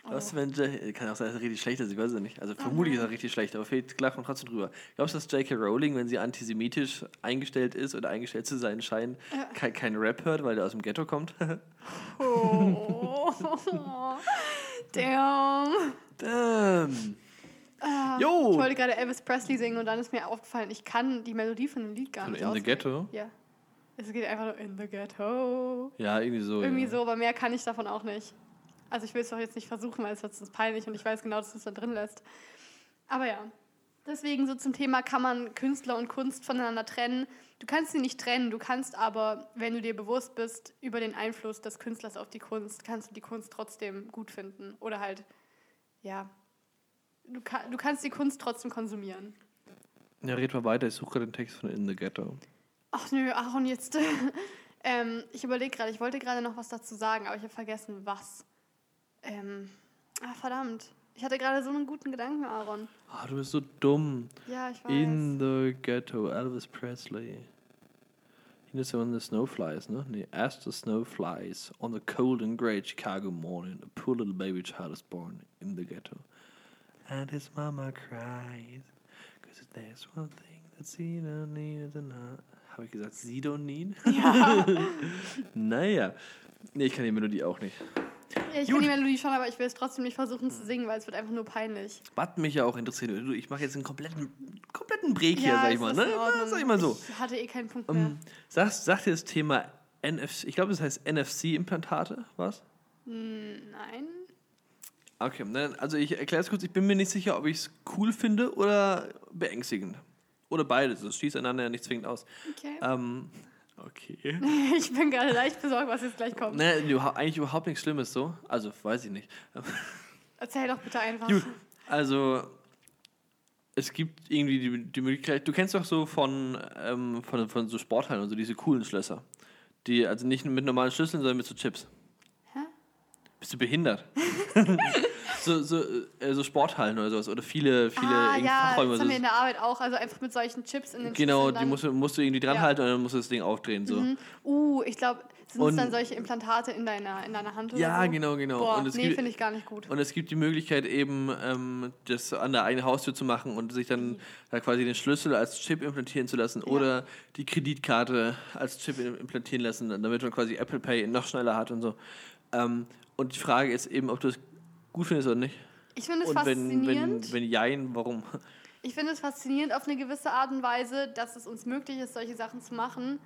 Glaubst du, wenn J. Kann auch sein, dass er richtig schlecht ist, ich weiß es nicht. Also vermutlich ist er richtig schlecht, aber fehlt lacht man trotzdem drüber. Glaubst du, dass J.K. Rowling, wenn sie antisemitisch eingestellt ist oder eingestellt zu sein scheint, kein, kein Rap hört, weil der aus dem Ghetto kommt? Oh. Damn. Damn! Ah, Jo. Ich wollte gerade Elvis Presley singen und dann ist mir aufgefallen, ich kann die Melodie von dem Lied gar Von nicht In the auswendig. Ghetto? Ja. Es geht einfach nur in the ghetto. Ja, irgendwie so. Irgendwie ja. so, aber mehr kann ich davon auch nicht. Also ich will es doch jetzt nicht versuchen, weil es wird sonst peinlich und ich weiß genau, dass es da drin lässt. Aber ja, deswegen so zum Thema, kann man Künstler und Kunst voneinander trennen. Du kannst sie nicht trennen, du kannst aber, wenn du dir bewusst bist über den Einfluss des Künstlers auf die Kunst, kannst du die Kunst trotzdem gut finden. Oder halt, ja, du, du kannst die Kunst trotzdem konsumieren. Ja, red mal weiter, ich suche gerade den Text von In the Ghetto. Ach nö, ach und jetzt. ähm, ich überlege gerade, ich wollte gerade noch was dazu sagen, aber ich habe vergessen, was. Ähm, ah, verdammt. Ich hatte gerade so einen guten Gedanken, Aaron. Ah, du bist so dumm. Ja, ich weiß. In the Ghetto, Elvis Presley. Ist ja when the snow flies, ne? Nee, as the snow flies on the cold and grey Chicago morning, a poor little baby child is born in the ghetto. And his mama cries, cause there's one thing that she don't need tonight. Habe ich gesagt, sie don't need? Ja. naja. Nee, ich kann die Melodie auch nicht. Ich kann die Melodie schon, aber ich will es trotzdem nicht versuchen zu singen, weil es wird einfach nur peinlich. Was mich ja auch interessiert, ich mache jetzt einen kompletten, kompletten Break hier, ja, sag ich es mal, ne? Na. Sag ich mal so. Ich hatte eh keinen Punkt mehr. Ähm, sag, sagt dir das Thema NFC, ich glaube, das heißt NFC-Implantate, was? Nein. Okay, also ich erkläre es kurz, ich bin mir nicht sicher, ob ich es cool finde oder beängstigend. Oder beides, das schließt einander ja nicht zwingend aus. Okay. Ähm, okay. Ich bin gerade leicht besorgt, was jetzt gleich kommt. ne, überha- eigentlich überhaupt nichts Schlimmes so. Also, weiß ich nicht. Erzähl doch bitte einfach. Gut, also es gibt irgendwie die, die Möglichkeit, du kennst doch so von, ähm, von, von so Sporthallen und so diese coolen Schlösser. Die, also nicht mit normalen Schlüsseln, sondern mit so Chips. Bist du behindert? so, so, äh, so Sporthallen oder sowas. Oder viele, viele ah, ja, Fachräume. das haben wir in der Arbeit auch. Also einfach mit solchen Chips in den Genau, die musst, du- musst du irgendwie dran Ja. und dann musst du das Ding aufdrehen. So. Mhm. Uh, ich glaube, sind es dann solche Implantate in deiner, in deiner Hand oder Ja, so? genau, genau. Boah, Und es nee, gibt- finde ich gar nicht gut. Und es gibt die Möglichkeit eben, ähm, das an der eigenen Haustür zu machen und sich dann da quasi den Schlüssel als Chip implantieren zu lassen oder die Kreditkarte als Chip im- implantieren lassen, damit man quasi Apple Pay noch schneller hat und so. Ähm, und die Frage ist eben, ob du es gut findest oder nicht. Ich finde es Und wenn, faszinierend. wenn, wenn jein, warum? Ich finde es faszinierend auf eine gewisse Art und Weise, dass es uns möglich ist, solche Sachen zu machen.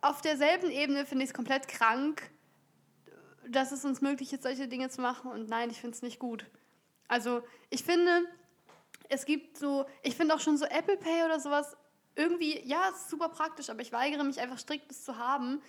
Auf derselben Ebene finde ich es komplett krank, dass es uns möglich ist, solche Dinge zu machen. Und nein, ich finde es nicht gut. Also, ich finde, es gibt so, ich finde auch schon so Apple Pay oder sowas irgendwie, ja, es ist super praktisch, aber ich weigere mich einfach strikt, das zu haben,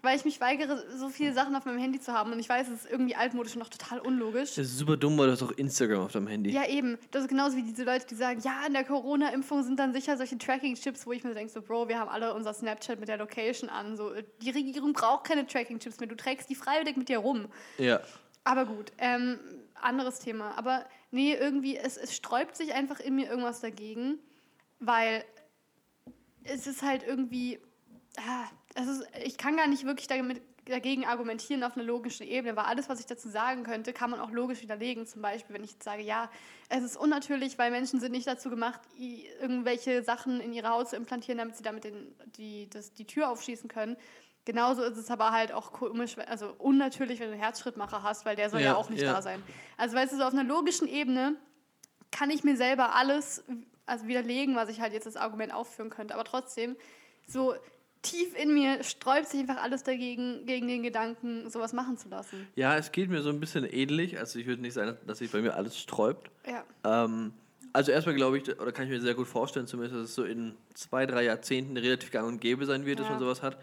weil ich mich weigere, so viele Sachen auf meinem Handy zu haben. Und ich weiß, es ist irgendwie altmodisch und auch total unlogisch. Das ist super dumm, weil du hast auch Instagram auf deinem Handy. Ja, eben. Das ist genauso wie diese Leute, die sagen, ja, in der Corona-Impfung sind dann sicher solche Tracking-Chips, wo ich mir denke, so, Bro, wir haben alle unser Snapchat mit der Location an. So, die Regierung braucht keine Tracking-Chips mehr. Du trägst die freiwillig mit dir rum. Ja. Aber gut, ähm, anderes Thema. Aber nee, irgendwie, es, es sträubt sich einfach in mir irgendwas dagegen, weil es ist halt irgendwie, ah, ist, ich kann gar nicht wirklich damit dagegen argumentieren auf einer logischen Ebene, weil alles, was ich dazu sagen könnte, kann man auch logisch widerlegen. Zum Beispiel, wenn ich jetzt sage, ja, es ist unnatürlich, weil Menschen sind nicht dazu gemacht, irgendwelche Sachen in ihre Haut zu implantieren, damit sie damit den, die, das, die Tür aufschießen können. Genauso ist es aber halt auch komisch, also unnatürlich, wenn du einen Herzschrittmacher hast, weil der soll ja, ja auch nicht ja. da sein. Also weißt du, so auf einer logischen Ebene kann ich mir selber alles also widerlegen, was ich halt jetzt das Argument aufführen könnte. Aber trotzdem, so tief in mir sträubt sich einfach alles dagegen, gegen den Gedanken, sowas machen zu lassen. Ja, es geht mir so ein bisschen ähnlich. Also ich würde nicht sagen, dass sich bei mir alles sträubt. Ja. Ähm, also erstmal glaube ich, oder kann ich mir sehr gut vorstellen, zumindest, dass es so in zwei, drei Jahrzehnten relativ gang und gäbe sein wird, ja. dass man sowas hat.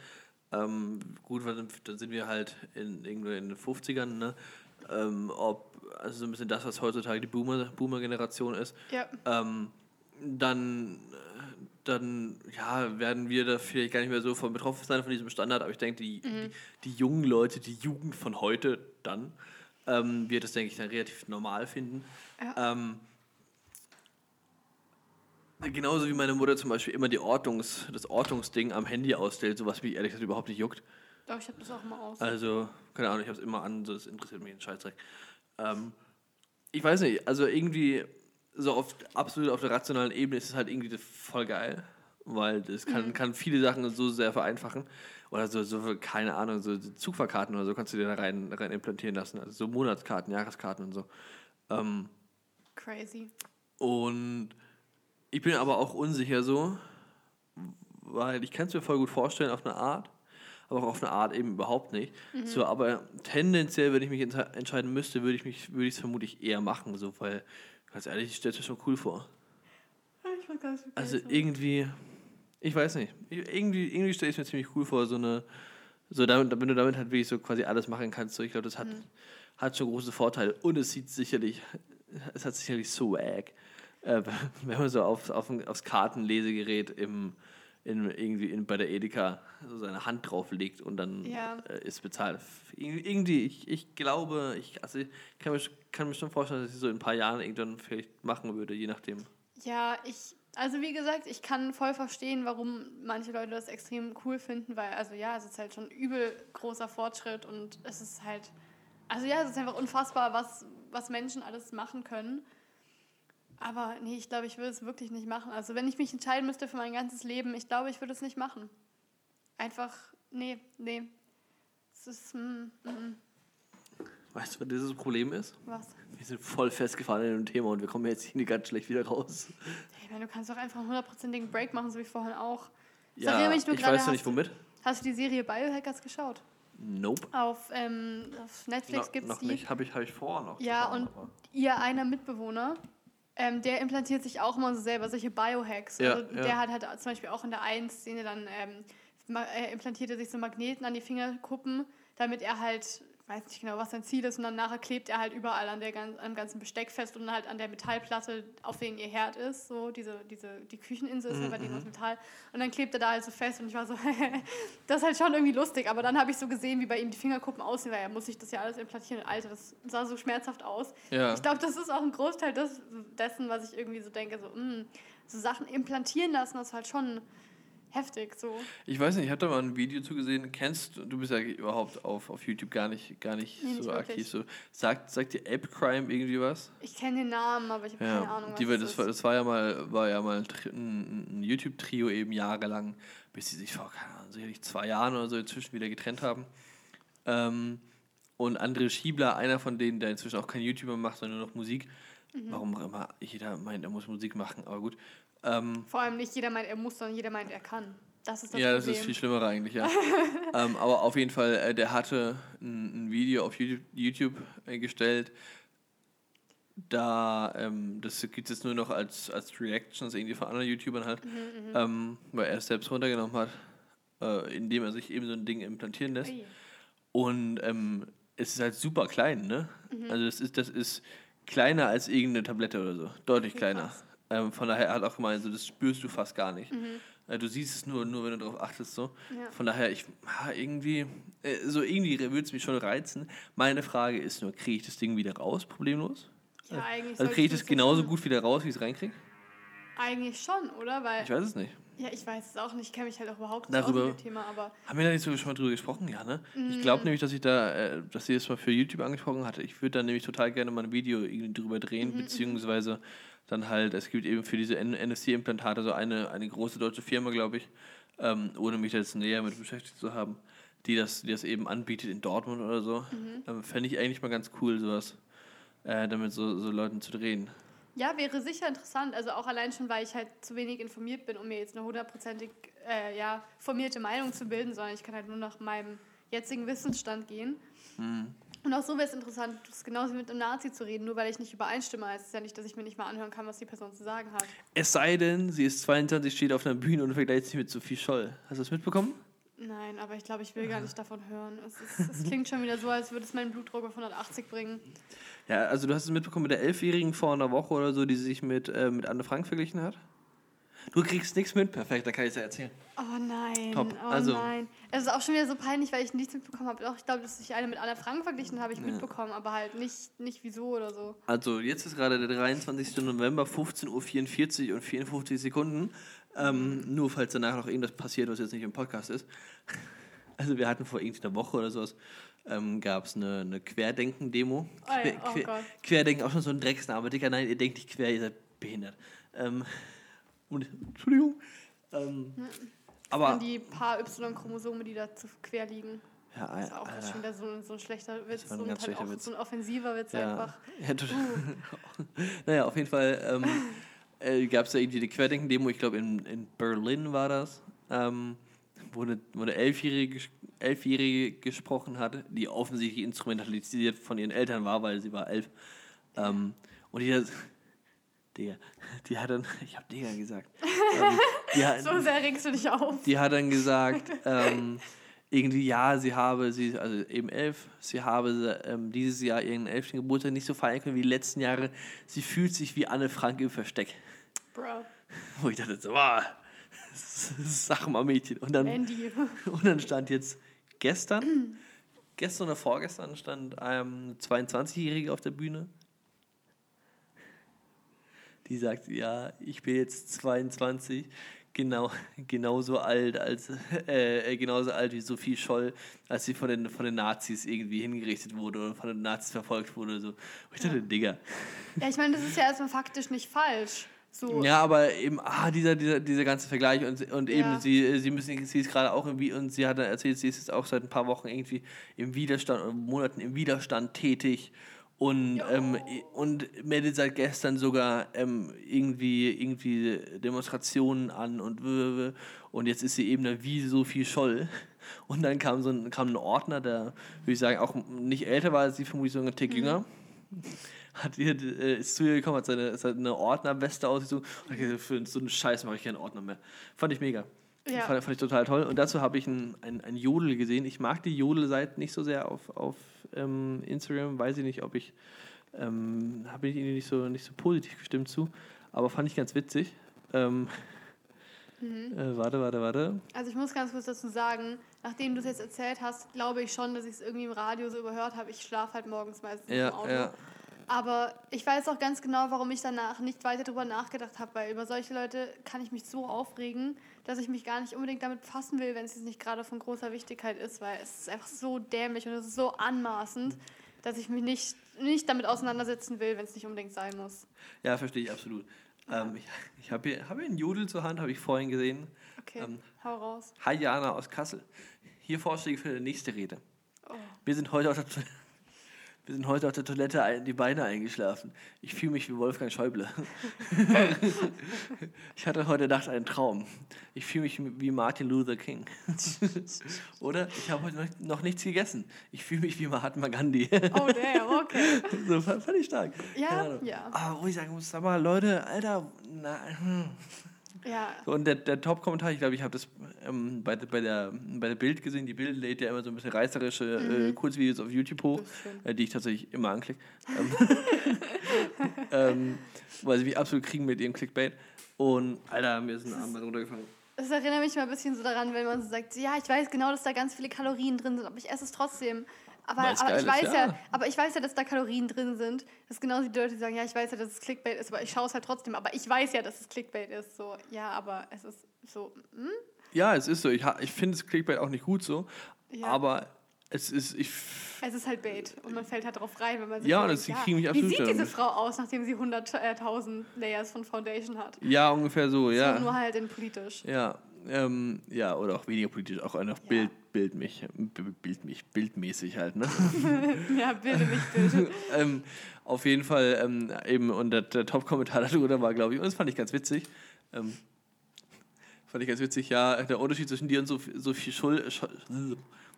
Ähm, gut, dann sind wir halt in, irgendwo in den 50ern, ne? Ähm, ob, also so ein bisschen das, was heutzutage die Boomer-Generation Boomer ist. Ja. Ähm, dann dann ja, werden wir da vielleicht gar nicht mehr so von betroffen sein von diesem Standard, aber ich denke, die, mhm. die, die, jungen Leute, die Jugend von heute dann, ähm, wird das, denke ich, dann relativ normal finden. Ja. Ähm, genauso wie meine Mutter zum Beispiel immer die Ortungs, das Ortungsding am Handy ausstellt, sowas mich ehrlich gesagt überhaupt nicht juckt. Doch, ich habe das auch immer aus. Also, keine Ahnung, ich habe es immer an, so, das interessiert mich ein Scheißdreck. Ähm, ich weiß nicht, also irgendwie so auf, absolut auf der rationalen Ebene ist es halt irgendwie voll geil, weil das kann, mhm. kann viele Sachen so sehr vereinfachen. Oder so, so, keine Ahnung, so Zugfahrkarten oder so kannst du dir da rein, rein implantieren lassen. Also so Monatskarten, Jahreskarten und so. Ähm, Crazy. Und ich bin aber auch unsicher so, weil ich kann es mir voll gut vorstellen auf eine Art, aber auch auf eine Art eben überhaupt nicht. Mhm. So, aber tendenziell, wenn ich mich entscheiden müsste, würde ich mich, würde ich es vermutlich eher machen, so, weil Ganz ehrlich, ich stelle es mir schon cool vor. Ich mag das also irgendwie, ich weiß nicht, irgendwie, irgendwie stelle ich es mir ziemlich cool vor, so eine, so damit, wenn du damit halt wirklich so quasi alles machen kannst. So, ich glaube, das hat, mhm. hat schon große Vorteile. Und es sieht sicherlich, es hat sicherlich Swag, äh, wenn man so auf, auf, aufs Kartenlesegerät im, in, irgendwie in, bei der Edeka so seine Hand drauflegt und dann ja. äh, ist bezahlt. Irgendwie, ich, ich glaube, ich, also ich kann, mir, kann mir schon vorstellen, dass ich so in ein paar Jahren irgendwann vielleicht machen würde, je nachdem. Ja, ich, also wie gesagt, ich kann voll verstehen, warum manche Leute das extrem cool finden, weil, also ja, es ist halt schon übel großer Fortschritt und es ist halt, also ja, es ist einfach unfassbar, was, was Menschen alles machen können. Aber nee, ich glaube, ich würde es wirklich nicht machen. Also wenn ich mich entscheiden müsste für mein ganzes Leben, ich glaube, ich würde es nicht machen. Einfach, nee, nee. Es ist, mm, mm. Weißt du, was dieses Problem ist? Was? Wir sind voll festgefahren in dem Thema und wir kommen jetzt hier ganz schlecht wieder raus. Ich meine, du kannst doch einfach einen hundertprozentigen Break machen, so wie vorhin auch. Ja, ich, ich weiß nicht womit. Hast du die Serie Biohackers geschaut? Nope. Auf, ähm, auf Netflix no, gibt es die. Noch nicht, habe ich, hab ich vor noch. Ja, und aber. ihr einer Mitbewohner, ähm, der implantiert sich auch immer so selber solche Biohacks. Ja, also der ja. hat halt zum Beispiel auch in der einen Szene dann ähm, äh, implantiert er sich so Magneten an die Fingerkuppen, damit er halt weiß nicht genau, was sein Ziel ist, und dann nachher klebt er halt überall an der, am ganzen Besteck fest und halt an der Metallplatte, auf denen ihr Herd ist, so diese, diese, die Kücheninsel ist mhm. bei denen aus Metall. Und dann klebt er da halt so fest und ich war so, das ist halt schon irgendwie lustig, aber dann habe ich so gesehen, wie bei ihm die Fingerkuppen aussehen, weil er muss sich das ja alles implantieren. Alter, das sah so schmerzhaft aus. Ja. Ich glaube, das ist auch ein Großteil des, dessen, was ich irgendwie so denke, so, mh, mm, so Sachen implantieren lassen, das ist halt schon heftig so. Ich weiß nicht, ich habe da mal ein Video zu gesehen. Kennst du, du bist ja überhaupt auf, auf YouTube gar nicht, gar nicht nee, so nicht aktiv. So. Sagt, sagt dir Ape Crime irgendwie was? Ich kenne den Namen, aber ich habe ja, keine Ahnung, was die, das, das, war, das war ja mal, war ja mal ein, ein YouTube-Trio eben jahrelang, bis sie sich vor, keine Ahnung, sicherlich zwei Jahren oder so inzwischen wieder getrennt haben. Ähm, und André Schiebler, einer von denen, der inzwischen auch kein YouTuber macht, sondern nur noch Musik. Mhm. Warum auch immer jeder meint, er muss Musik machen, aber gut. Ähm, Vor allem nicht jeder meint, er muss, sondern jeder meint, er kann. Das ist das ja, Problem. das ist viel schlimmer eigentlich, ja. ähm, aber auf jeden Fall, äh, der hatte ein, ein, Video auf YouTube, YouTube äh, gestellt. Da, ähm, das gibt es jetzt nur noch als, als Reactions irgendwie von anderen YouTubern halt, mhm, mhm. ähm, weil er es selbst runtergenommen hat, äh, indem er sich eben so ein Ding implantieren lässt. Ui. Und ähm, es ist halt super klein, ne? Mhm. Also das ist, das ist kleiner als irgendeine Tablette oder so. Deutlich kleiner. Krass. Ähm, von daher, er hat auch gemeint, so, das spürst du fast gar nicht. Mhm. Äh, du siehst es nur, nur wenn du darauf achtest. So. Ja. Von daher, ich ha, irgendwie, äh, so irgendwie würde es mich schon reizen. Meine Frage ist nur, kriege ich das Ding wieder raus, problemlos? Ja, eigentlich Also kriege ich das genauso gut wieder raus, wie ich es reinkriege? Eigentlich schon, oder? Weil ich weiß es nicht. Ja, ich weiß es auch nicht. Ich kenne mich halt auch überhaupt nicht Darüber, aus mit dem Thema, aber. Haben wir da nicht so schon mal drüber gesprochen? Ja, ne? Mm. Ich glaube nämlich, dass ich da, äh, dass sie das mal für YouTube angesprochen hatte. Ich würde da nämlich total gerne mal ein Video drüber drehen, mhm, mhm. beziehungsweise dann halt, es gibt eben für diese NFC-Implantate so eine, eine große deutsche Firma, glaube ich, ähm, ohne mich jetzt näher mit beschäftigt zu haben, die das, die das eben anbietet in Dortmund oder so. Mhm. Ähm, Fände ich eigentlich mal ganz cool, sowas äh, damit so, so Leuten zu drehen. Ja, wäre sicher interessant. Also auch allein schon, weil ich halt zu wenig informiert bin, um mir jetzt eine hundertprozentig äh, ja, formierte Meinung zu bilden, sondern ich kann halt nur nach meinem jetzigen Wissensstand gehen. Mhm. Und auch so wäre es interessant, das genauso mit einem Nazi zu reden, nur weil ich nicht übereinstimme, heißt es ja nicht, dass ich mir nicht mal anhören kann, was die Person zu sagen hat. Es sei denn, sie ist 22, steht auf einer Bühne und vergleicht sich mit Sophie Scholl. Hast du das mitbekommen? Nein, aber ich glaube, ich will gar nicht davon hören. Es, ist, es klingt schon wieder so, als würde es meinen Blutdruck auf 180 bringen. Ja, also du hast es mitbekommen mit der Elfjährigen vor einer Woche oder so, die sich mit, äh, mit Anne Frank verglichen hat? Du kriegst nichts mit, perfekt, da kann ich es ja erzählen. Oh nein, Top. oh also, nein. Es ist auch schon wieder so peinlich, weil ich nichts mitbekommen habe. Doch, ich glaube, dass ich eine mit Anne Frank verglichen habe, ich ja. mitbekommen, aber halt nicht, nicht wieso oder so. Also jetzt ist gerade der 23. November, 15.44 Uhr und 54 Sekunden. Ähm, nur falls danach noch irgendwas passiert, was jetzt nicht im Podcast ist. Also wir hatten vor irgendwie einer Woche oder sowas, ähm, gab es eine, eine Querdenken-Demo. Oh, ja. oh Quer, Querdenken, auch schon so ein Drecksname. Digga, nein, ihr denkt nicht quer, ihr seid behindert. Ähm, und, Entschuldigung. Ähm, ja. aber die paar Y-Chromosome, die da zu quer liegen. Ja, das ist auch äh, schon wieder so, so ein schlechter Witz und halt auch Witz. so ein offensiver Witz ja. einfach. Ja, uh. naja, auf jeden Fall ähm, äh, gab es da irgendwie die Querdenken-Demo, ich glaube in, in Berlin war das, ähm, wo eine, wo eine Elfjährige, Elfjährige gesprochen hat, die offensichtlich instrumentalisiert von ihren Eltern war, weil sie war elf. Ähm, und die hat, Digga, die hat dann, ich habe Digga gesagt. Ähm, hat, so sehr regst du dich auf. Die hat dann gesagt, ähm, irgendwie, ja, sie habe, sie, also eben elf, sie habe ähm, dieses Jahr ihren elften Geburtstag nicht so feiern können wie die letzten Jahre. Sie fühlt sich wie Anne Frank im Versteck. Bro. Wo ich dachte so, wow, sag mal Mädchen. Und dann, und dann stand jetzt gestern, gestern oder vorgestern stand ein 22-Jähriger auf der Bühne. Die sagt, ja, ich bin jetzt 22, genau, genauso alt als äh, äh, genauso alt wie Sophie Scholl, als sie von den, von den Nazis irgendwie hingerichtet wurde oder von den Nazis verfolgt wurde. So. Und ich dachte, ja. Digga. Ja, ich meine, das ist ja erstmal faktisch nicht falsch. So. Ja, aber eben, ah, dieser, dieser, dieser ganze Vergleich und, und eben, ja. sie, sie müssen, sie ist gerade auch irgendwie, und sie hat erzählt, sie ist jetzt auch seit ein paar Wochen irgendwie im Widerstand, Monaten im Widerstand tätig und, ähm, und meldet seit gestern sogar ähm, irgendwie, irgendwie Demonstrationen an und und jetzt ist sie eben da wie so viel Scholl. Und dann kam so ein, kam ein Ordner, der, würde ich sagen, auch nicht älter war als sie, vermutlich sogar ein Tick mhm. jünger. Hat ihr, äh, ist zu ihr gekommen, hat seine, seine Ordnerweste ausgesucht und hat gesagt, für so einen Scheiß mache ich keinen Ordner mehr. Fand ich mega. Ja. Fand, fand, ich total toll. Und dazu habe ich ein, ein, ein Jodel gesehen. Ich mag die Jodel-Seiten nicht so sehr auf, auf ähm, Instagram. Weiß ich nicht, ob ich. Ähm, habe ich ihnen nicht so, nicht so positiv gestimmt zu. Aber fand ich ganz witzig. Ähm, mhm. äh, warte, warte, warte. Also ich muss ganz kurz dazu sagen, nachdem du es jetzt erzählt hast, glaube ich schon, dass ich es irgendwie im Radio so überhört habe. Ich schlafe halt morgens meistens ja, im Auto. Ja. Aber ich weiß auch ganz genau, warum ich danach nicht weiter darüber nachgedacht habe, weil über solche Leute kann ich mich so aufregen, dass ich mich gar nicht unbedingt damit befassen will, wenn es nicht gerade von großer Wichtigkeit ist, weil es ist einfach so dämlich und es ist so anmaßend, dass ich mich nicht, nicht damit auseinandersetzen will, wenn es nicht unbedingt sein muss. Ja, verstehe ich absolut. Ähm, ich ich habe hier, hab hier einen Jodel zur Hand, habe ich vorhin gesehen. Okay, ähm, hau raus. Hi Jana aus Kassel. Hier Vorschläge für die nächste Rede. Oh. Wir sind heute auf der wir sind heute auf der Toilette die Beine eingeschlafen. Ich fühle mich wie Wolfgang Schäuble. ich hatte heute Nacht einen Traum. Ich fühle mich wie Martin Luther King. Oder? Ich habe heute noch nichts gegessen. Ich fühle mich wie Mahatma Gandhi. oh, damn, okay. So fand ich stark. Ja, ja. Aber wo ich sagen muss, sag mal, Leute, Alter, na, hm. Ja. Und der, der Top-Kommentar, ich glaube, ich habe das ähm, bei, bei, der, bei der Bild gesehen. Die Bild lädt ja immer so ein bisschen reißerische äh, mhm. äh, Kurzvideos auf YouTube hoch, äh, die ich tatsächlich immer anklicke. Ähm, ähm, weil sie mich absolut kriegen mit ihrem Clickbait. Und Alter, mir ist ein Arm runtergefallen. Das erinnert mich mal ein bisschen so daran, wenn man so sagt, ja, ich weiß genau, dass da ganz viele Kalorien drin sind, aber ich esse es trotzdem. Aber, aber ich weiß ja. ja. aber ich weiß ja, dass da Kalorien drin sind. Das ist genauso wie die Leute, die sagen, ja, ich weiß ja, dass es Clickbait ist, aber ich schaue es halt trotzdem. Aber ich weiß ja, dass es Clickbait ist. So, ja, aber es ist So, hm? Ja, es ist so. Ich, ich finde es Clickbait auch nicht gut so. Ja. Aber es ist. Ich, Es ist halt Bait und man fällt halt drauf rein, wenn man sich Ja, denkt, das kriegen mich absolut Wie sieht diese. Frau aus, nachdem sie 100.000 Layers von Foundation hat? ja, ungefähr so, ja. So, nur halt in politisch. Ja, ähm, ja, oder auch weniger politisch, auch einfach Ja. Bild, Bild mich, Bild mich, bildmäßig halt, ne? Ja, bilde mich, bitte. ähm, auf jeden Fall ähm, eben, und der, der Top-Kommentar darüber war, glaube ich, und das fand ich ganz witzig. Ähm, fand ich ganz witzig, ja, der Unterschied zwischen dir und Sophie, Sophie Schul, Schul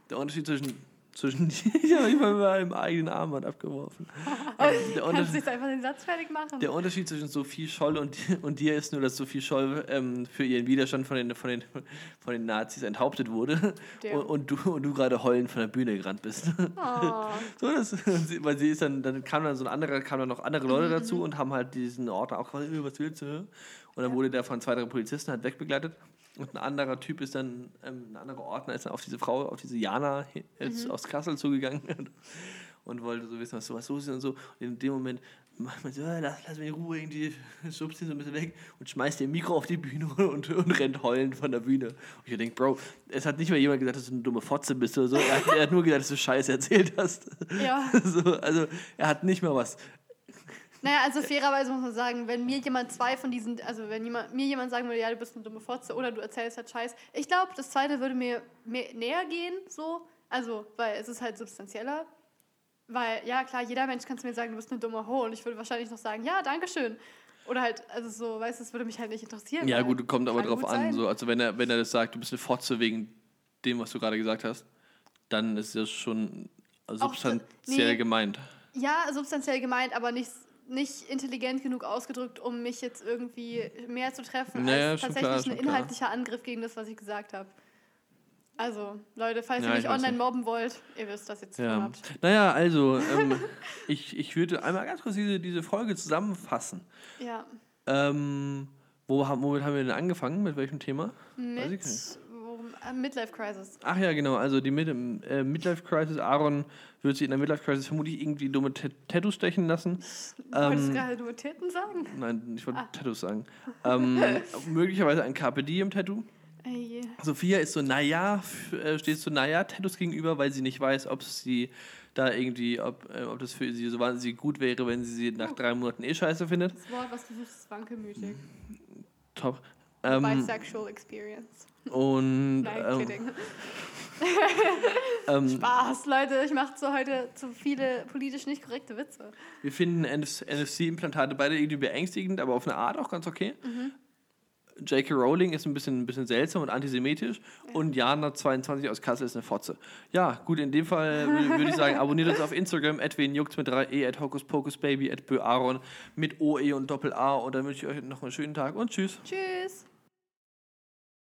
der Unterschied zwischen, zwischen ja, ich habe meinem eigenen Armband abgeworfen. Der, Kannst du Unterschied, jetzt einfach den Satz fertig machen? der Unterschied zwischen Sophie Scholl und, und dir ist nur, dass Sophie Scholl ähm, für ihren Widerstand von den, von den, von den Nazis enthauptet wurde und, und du, und du gerade heulend von der Bühne gerannt bist. Oh. So, das, weil sie ist dann, dann kam dann so ein anderer, kamen dann noch andere Mhm, Leute dazu und haben halt diesen Ordner auch "Äh, was willst du? Und dann wurde der von zwei, drei Polizisten halt wegbegleitet. Und ein anderer Typ ist dann, ähm, ein anderer Ordner ist dann auf diese Frau, auf diese Jana jetzt Mhm. aus Kassel zugegangen und wollte so wissen, was so was los ist und so. Und in dem Moment macht man so, "Ah, lass, lass mich in Ruhe, irgendwie schubst ihn so ein bisschen weg und schmeißt ihr Mikro auf die Bühne und, und rennt heulend von der Bühne. Und ich denke, Bro, es hat nicht mal jemand gesagt, dass du eine dumme Fotze bist oder so. Er hat, er hat nur gesagt, dass du Scheiße erzählt hast. Ja. So, also er hat nicht mal was. Naja, also fairerweise muss man sagen, wenn mir jemand zwei von diesen, also wenn jemand, mir jemand sagen würde, ja, du bist eine dumme Fotze oder du erzählst halt Scheiß, ich glaube, das zweite würde mir mehr, näher gehen, so. Also, weil es ist halt substanzieller. Weil, ja, klar, jeder Mensch kann zu mir sagen, du bist eine dumme Ho und ich würde wahrscheinlich noch sagen, ja, danke schön. Oder halt, also so, weißt du, das würde mich halt nicht interessieren. Ja, gut, kommt aber drauf an. sein. So, also wenn er, wenn er das sagt, du bist eine Fotze wegen dem, was du gerade gesagt hast, dann ist das schon substanziell nee. gemeint. Ja, substanziell gemeint, aber nicht, nicht intelligent genug ausgedrückt, um mich jetzt irgendwie mehr zu treffen, Naja, als tatsächlich klar, ein klar. inhaltlicher Angriff gegen das, was ich gesagt habe. Also, Leute, falls Ja, ihr ich mich online nicht. mobben wollt, ihr wisst, was ihr zu tun Ja. habt. Naja, also, ähm, ich, ich würde einmal ganz kurz diese, diese Folge zusammenfassen. Ja, Ähm, wo, womit haben wir denn angefangen? Mit welchem Thema? Weiß ich gar mit Midlife Crisis. Ach ja, genau. Also die Mid äh, Midlife Crisis. Aaron wird sich in der Midlife Crisis vermutlich irgendwie dumme T Tattoos stechen lassen. Wolltest du Ähm, gerade nur Titten sagen? Nein, ich wollte Ah. Tattoos sagen. Ähm, möglicherweise ein Carpe Diem Tattoo. Ey, Sophia ist so, naja, äh, steht so, naja, Tattoos gegenüber, weil sie nicht weiß, ob sie da irgendwie, ob, äh, ob das für sie so wahnsinnig gut wäre, wenn sie sie nach drei Monaten eh scheiße findet. das Wort, was du suchst, ist wankelmütig. Top. Ähm, Bisexual Experience. Und Nein, ähm, ähm, Spaß, Leute, ich mache so heute zu viele politisch nicht korrekte Witze. wir finden NFC-Implantate beide irgendwie beängstigend, aber auf eine Art auch ganz okay. Mhm. J.K. Rowling ist ein bisschen, ein bisschen seltsam und antisemitisch und Jana 22 aus Kassel ist eine Fotze. Ja, gut, in dem Fall wür- würde ich sagen, abonniert uns auf Instagram, at wen juckt's mit 3e, at hokuspokusbaby, at böaron mit OE und Doppel-A und dann wünsche ich euch noch einen schönen Tag und tschüss. Tschüss.